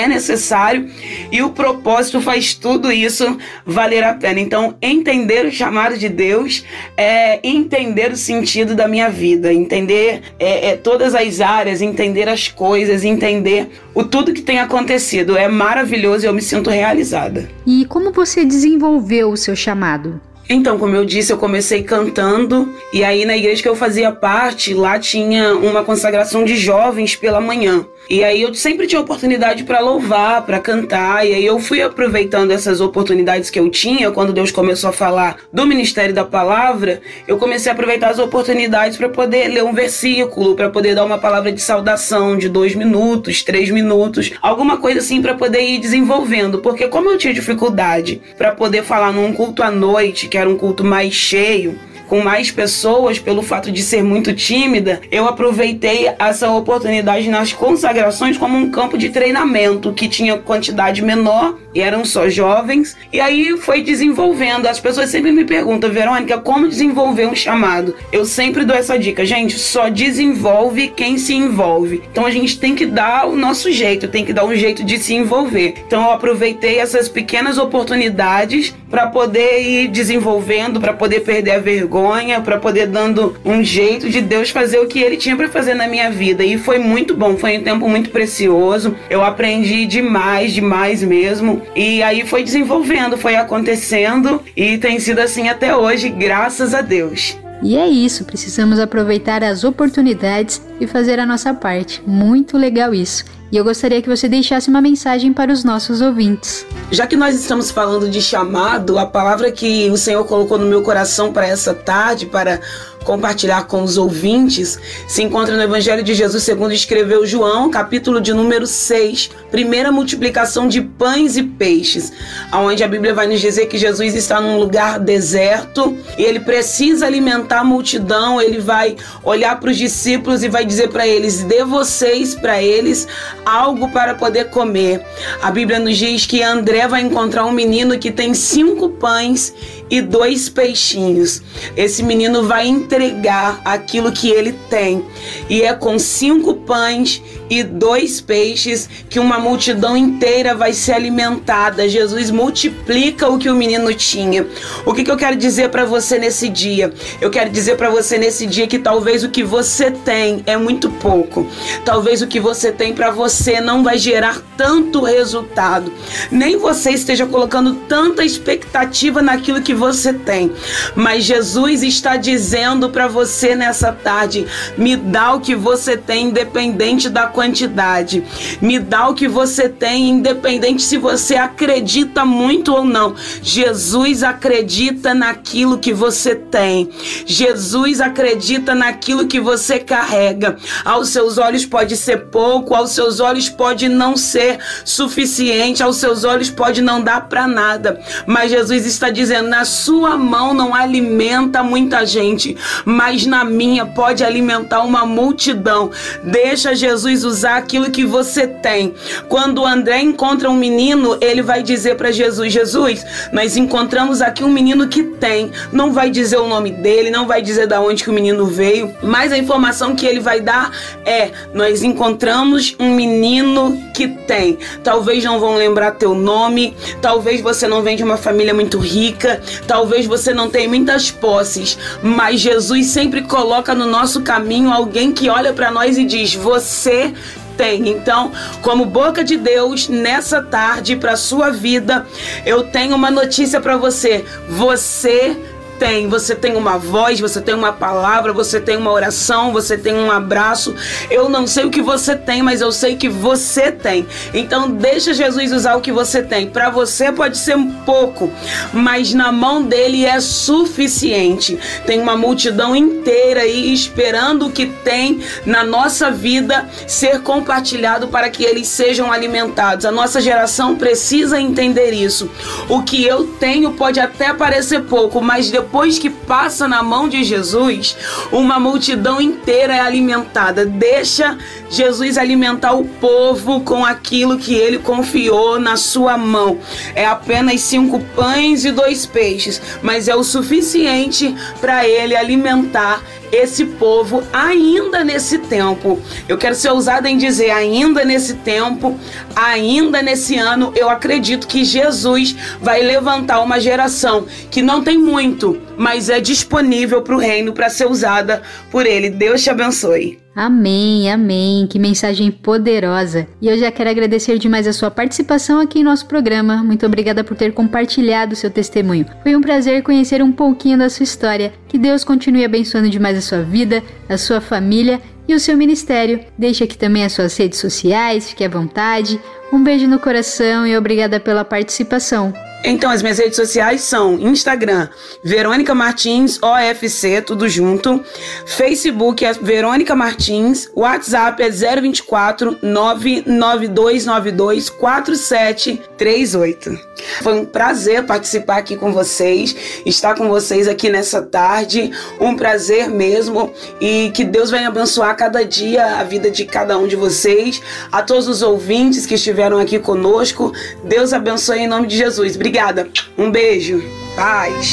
é necessário e o propósito faz tudo isso valer a pena. Então, entender o chamado de Deus é entender o sentido da minha vida, entender é, é, todas as áreas, entender as coisas, entender o tudo que tem acontecido. É maravilhoso e eu me sinto realizada.
E como você desenvolveu o seu chamado?
Então, como eu disse, eu comecei cantando e aí na igreja que eu fazia parte, lá tinha uma consagração de jovens pela manhã. E aí eu sempre tinha oportunidade para louvar, para cantar, e aí eu fui aproveitando essas oportunidades que eu tinha. Quando Deus começou a falar do ministério da palavra, eu comecei a aproveitar as oportunidades para poder ler um versículo, para poder dar uma palavra de saudação de dois minutos, três minutos, alguma coisa assim para poder ir desenvolvendo, porque como eu tinha dificuldade para poder falar num culto à noite, que era um culto mais cheio, com mais pessoas, pelo fato de ser muito tímida, eu aproveitei essa oportunidade nas consagrações como um campo de treinamento que tinha quantidade menor e eram só jovens. E aí foi desenvolvendo. As pessoas sempre me perguntam, Verônica, como desenvolver um chamado? Eu sempre dou essa dica, gente, só desenvolve quem se envolve. Então a gente tem que dar o nosso jeito, tem que dar um jeito de se envolver. Então eu aproveitei essas pequenas oportunidades para poder ir desenvolvendo, para poder perder a vergonha vergonha para poder dando um jeito de Deus fazer o que ele tinha para fazer na minha vida. E foi muito bom, foi um tempo muito precioso. Eu aprendi demais, demais mesmo. E aí foi desenvolvendo, foi acontecendo e tem sido assim até hoje, graças a Deus.
E é isso, precisamos aproveitar as oportunidades e fazer a nossa parte. Muito legal isso. E eu gostaria que você deixasse uma mensagem para os nossos ouvintes.
Já que nós estamos falando de chamado, a palavra que o Senhor colocou no meu coração para essa tarde, para compartilhar com os ouvintes, se encontra no Evangelho de Jesus, segundo escreveu João, capítulo de número 6, primeira multiplicação de pães e peixes, aonde a Bíblia vai nos dizer que Jesus está num lugar deserto e ele precisa alimentar a multidão, ele vai olhar para os discípulos e vai dizer para eles: "Dê vocês para eles algo para poder comer". A Bíblia nos diz que André vai encontrar um menino que tem cinco pães e dois peixinhos. Esse menino vai entregar aquilo que ele tem. E é com cinco pães e dois peixes que uma multidão inteira vai ser alimentada. Jesus multiplica o que o menino tinha. O que, que eu quero dizer para você nesse dia? Eu quero dizer para você nesse dia que talvez o que você tem é muito pouco. Talvez o que você tem para você não vai gerar tanto resultado. Nem você esteja colocando tanta expectativa naquilo que você tem. Mas Jesus está dizendo para você nessa tarde: me dá o que você tem, independente da quantidade. Me dá o que você tem, independente se você acredita muito ou não. Jesus acredita naquilo que você tem. Jesus acredita naquilo que você carrega. Aos seus olhos pode ser pouco, aos seus olhos pode não ser suficiente, aos seus olhos pode não dar para nada. Mas Jesus está dizendo: na sua mão não alimenta muita gente, mas na minha pode alimentar uma multidão. Deixa Jesus usar aquilo que você tem. Quando André encontra um menino, ele vai dizer para Jesus: Jesus, nós encontramos aqui um menino que tem. Não vai dizer o nome dele, não vai dizer da onde que o menino veio, mas a informação que ele vai dar é: nós encontramos um menino que tem. Talvez não vão lembrar teu nome, talvez você não vem de uma família muito rica, talvez você não tenha muitas posses, mas Jesus sempre coloca no nosso caminho alguém que olha para nós e diz: Você tem. Então, como boca de Deus, nessa tarde para sua vida, eu tenho uma notícia para você. Você tem. Você tem uma voz, você tem uma palavra, você tem uma oração, você tem um abraço. Eu não sei o que você tem, mas eu sei que você tem. Então deixa Jesus usar o que você tem. Para você pode ser um pouco, mas na mão dele é suficiente. Tem uma multidão inteira aí esperando o que tem na nossa vida ser compartilhado para que eles sejam alimentados. A nossa geração precisa entender isso. O que eu tenho pode até parecer pouco, mas depois depois que passa na mão de Jesus, uma multidão inteira é alimentada. Deixa Jesus alimentar o povo com aquilo que ele confiou na sua mão. É apenas cinco pães e dois peixes, mas é o suficiente para ele alimentar esse povo ainda nesse tempo. Eu quero ser ousada em dizer, ainda nesse tempo, ainda nesse ano, eu acredito que Jesus vai levantar uma geração que não tem muito, mas é disponível para o reino para ser usada por ele. Deus te abençoe.
Amém, amém. Que mensagem poderosa. E eu já quero agradecer demais a sua participação aqui em nosso programa. Muito obrigada por ter compartilhado seu testemunho. Foi um prazer conhecer um pouquinho da sua história. Que Deus continue abençoando demais a sua vida, a sua família e o seu ministério. Deixe aqui também as suas redes sociais, fique à vontade. Um beijo no coração e obrigada pela participação.
Então, as minhas redes sociais são Instagram, Verônica Martins, OFC, tudo junto. Facebook é Verônica Martins. WhatsApp é 024 99292 4738. Foi um prazer participar aqui com vocês, estar com vocês aqui nessa tarde. Um prazer mesmo. E que Deus venha abençoar cada dia a vida de cada um de vocês. A todos os ouvintes que estiveram aqui conosco. Deus abençoe em nome de Jesus. Obrigada. Um beijo. Paz.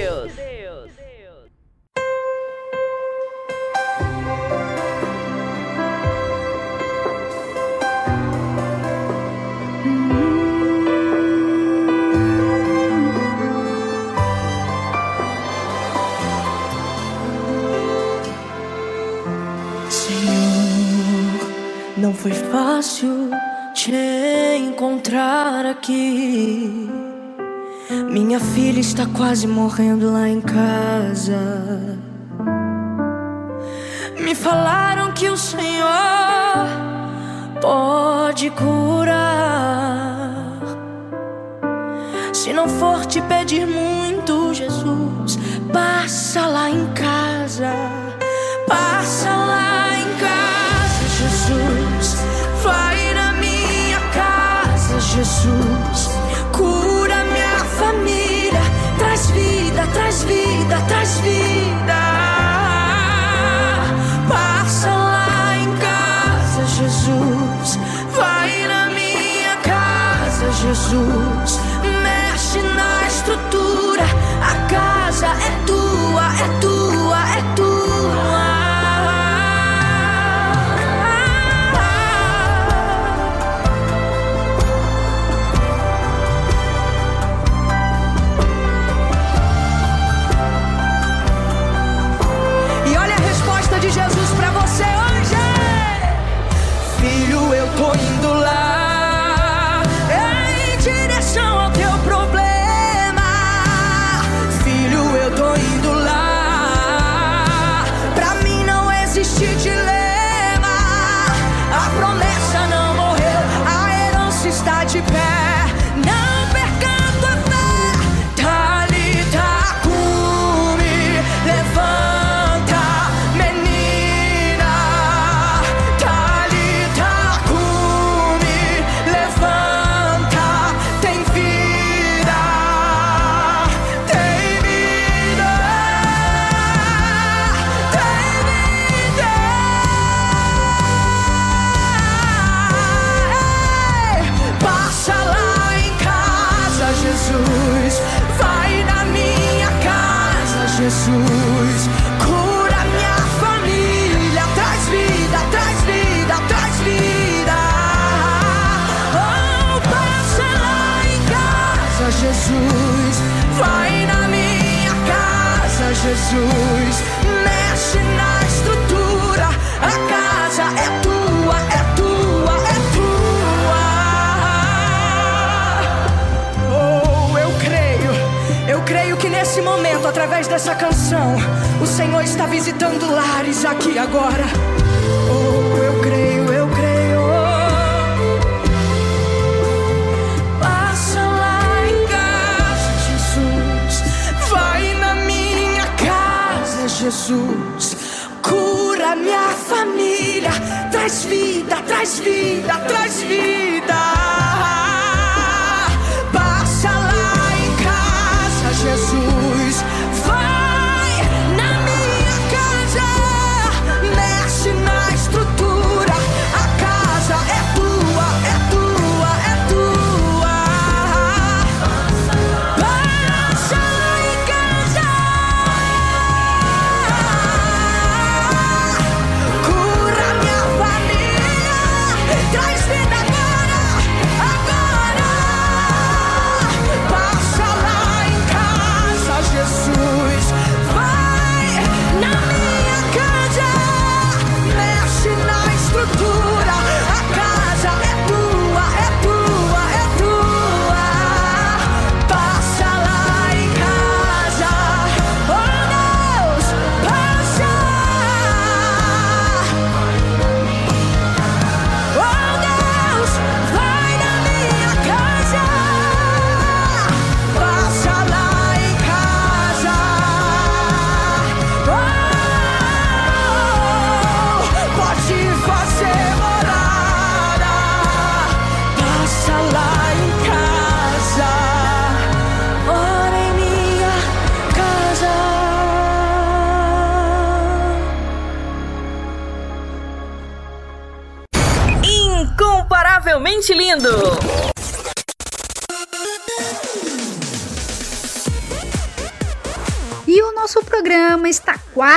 entrar aqui. Minha filha está quase morrendo lá em casa. Me falaram que o Senhor pode curar. Se não for te pedir muito, Jesus, passa lá em casa. Passa lá. Jesus. Cura minha família, traz vida, traz vida, traz vida. Passa lá em casa, Jesus. Vai na minha casa, Jesus. Mexe na estrutura, a casa é tua.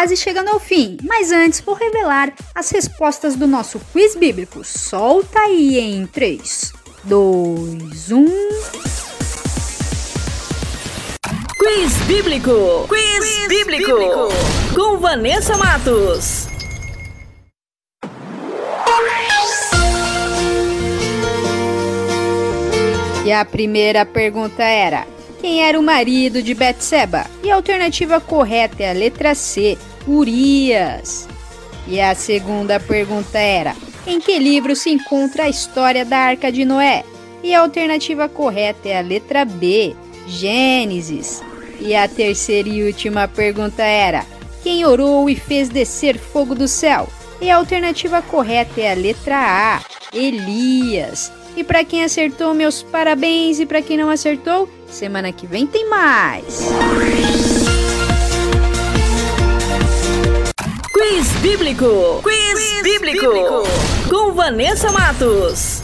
Quase chegando ao fim, mas antes vou revelar as respostas do nosso quiz bíblico. Solta aí em 3, 2, 1.
Quiz Bíblico. Quiz, bíblico. Com Vanessa Matos.
E a primeira pergunta era: quem era o marido de Betseba? E a alternativa correta é a letra C, Urias. E a segunda pergunta era: em que livro se encontra a história da Arca de Noé? E a alternativa correta é a letra B, Gênesis. E a terceira e última pergunta era: quem orou e fez descer fogo do céu? E a alternativa correta é a letra A, Elias. E para quem acertou, meus parabéns. E para quem não acertou, semana que vem tem mais.
Quiz Bíblico. Quiz, bíblico. Com Vanessa Matos.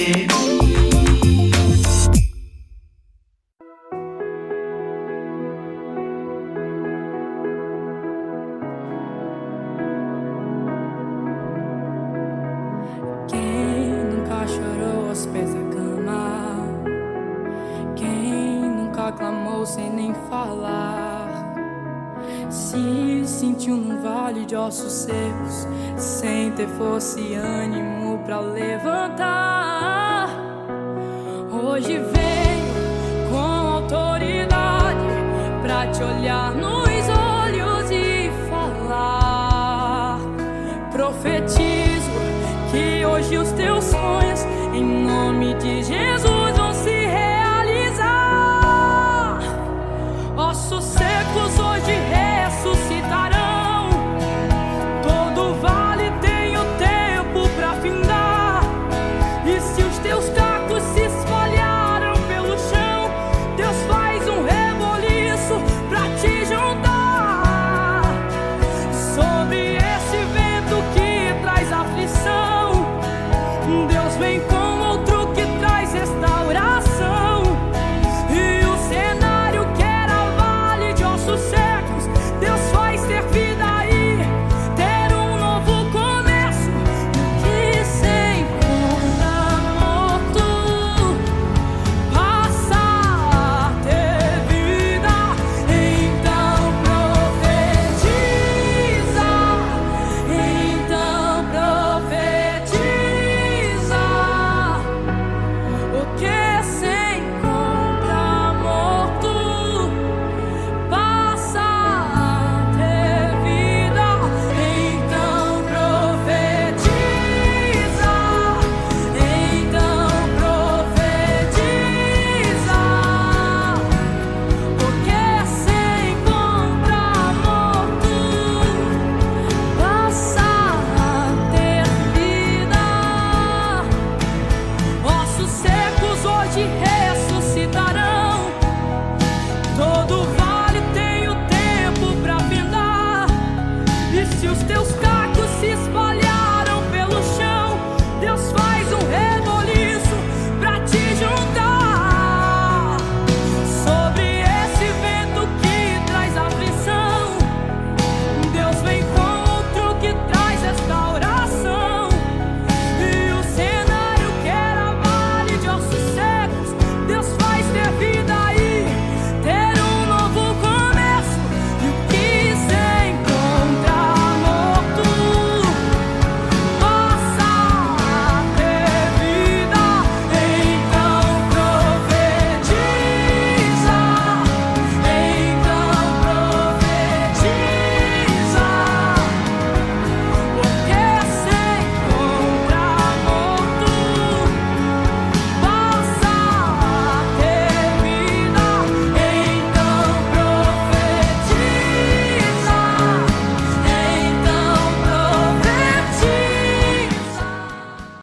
Sem ter força e ânimo pra levantar.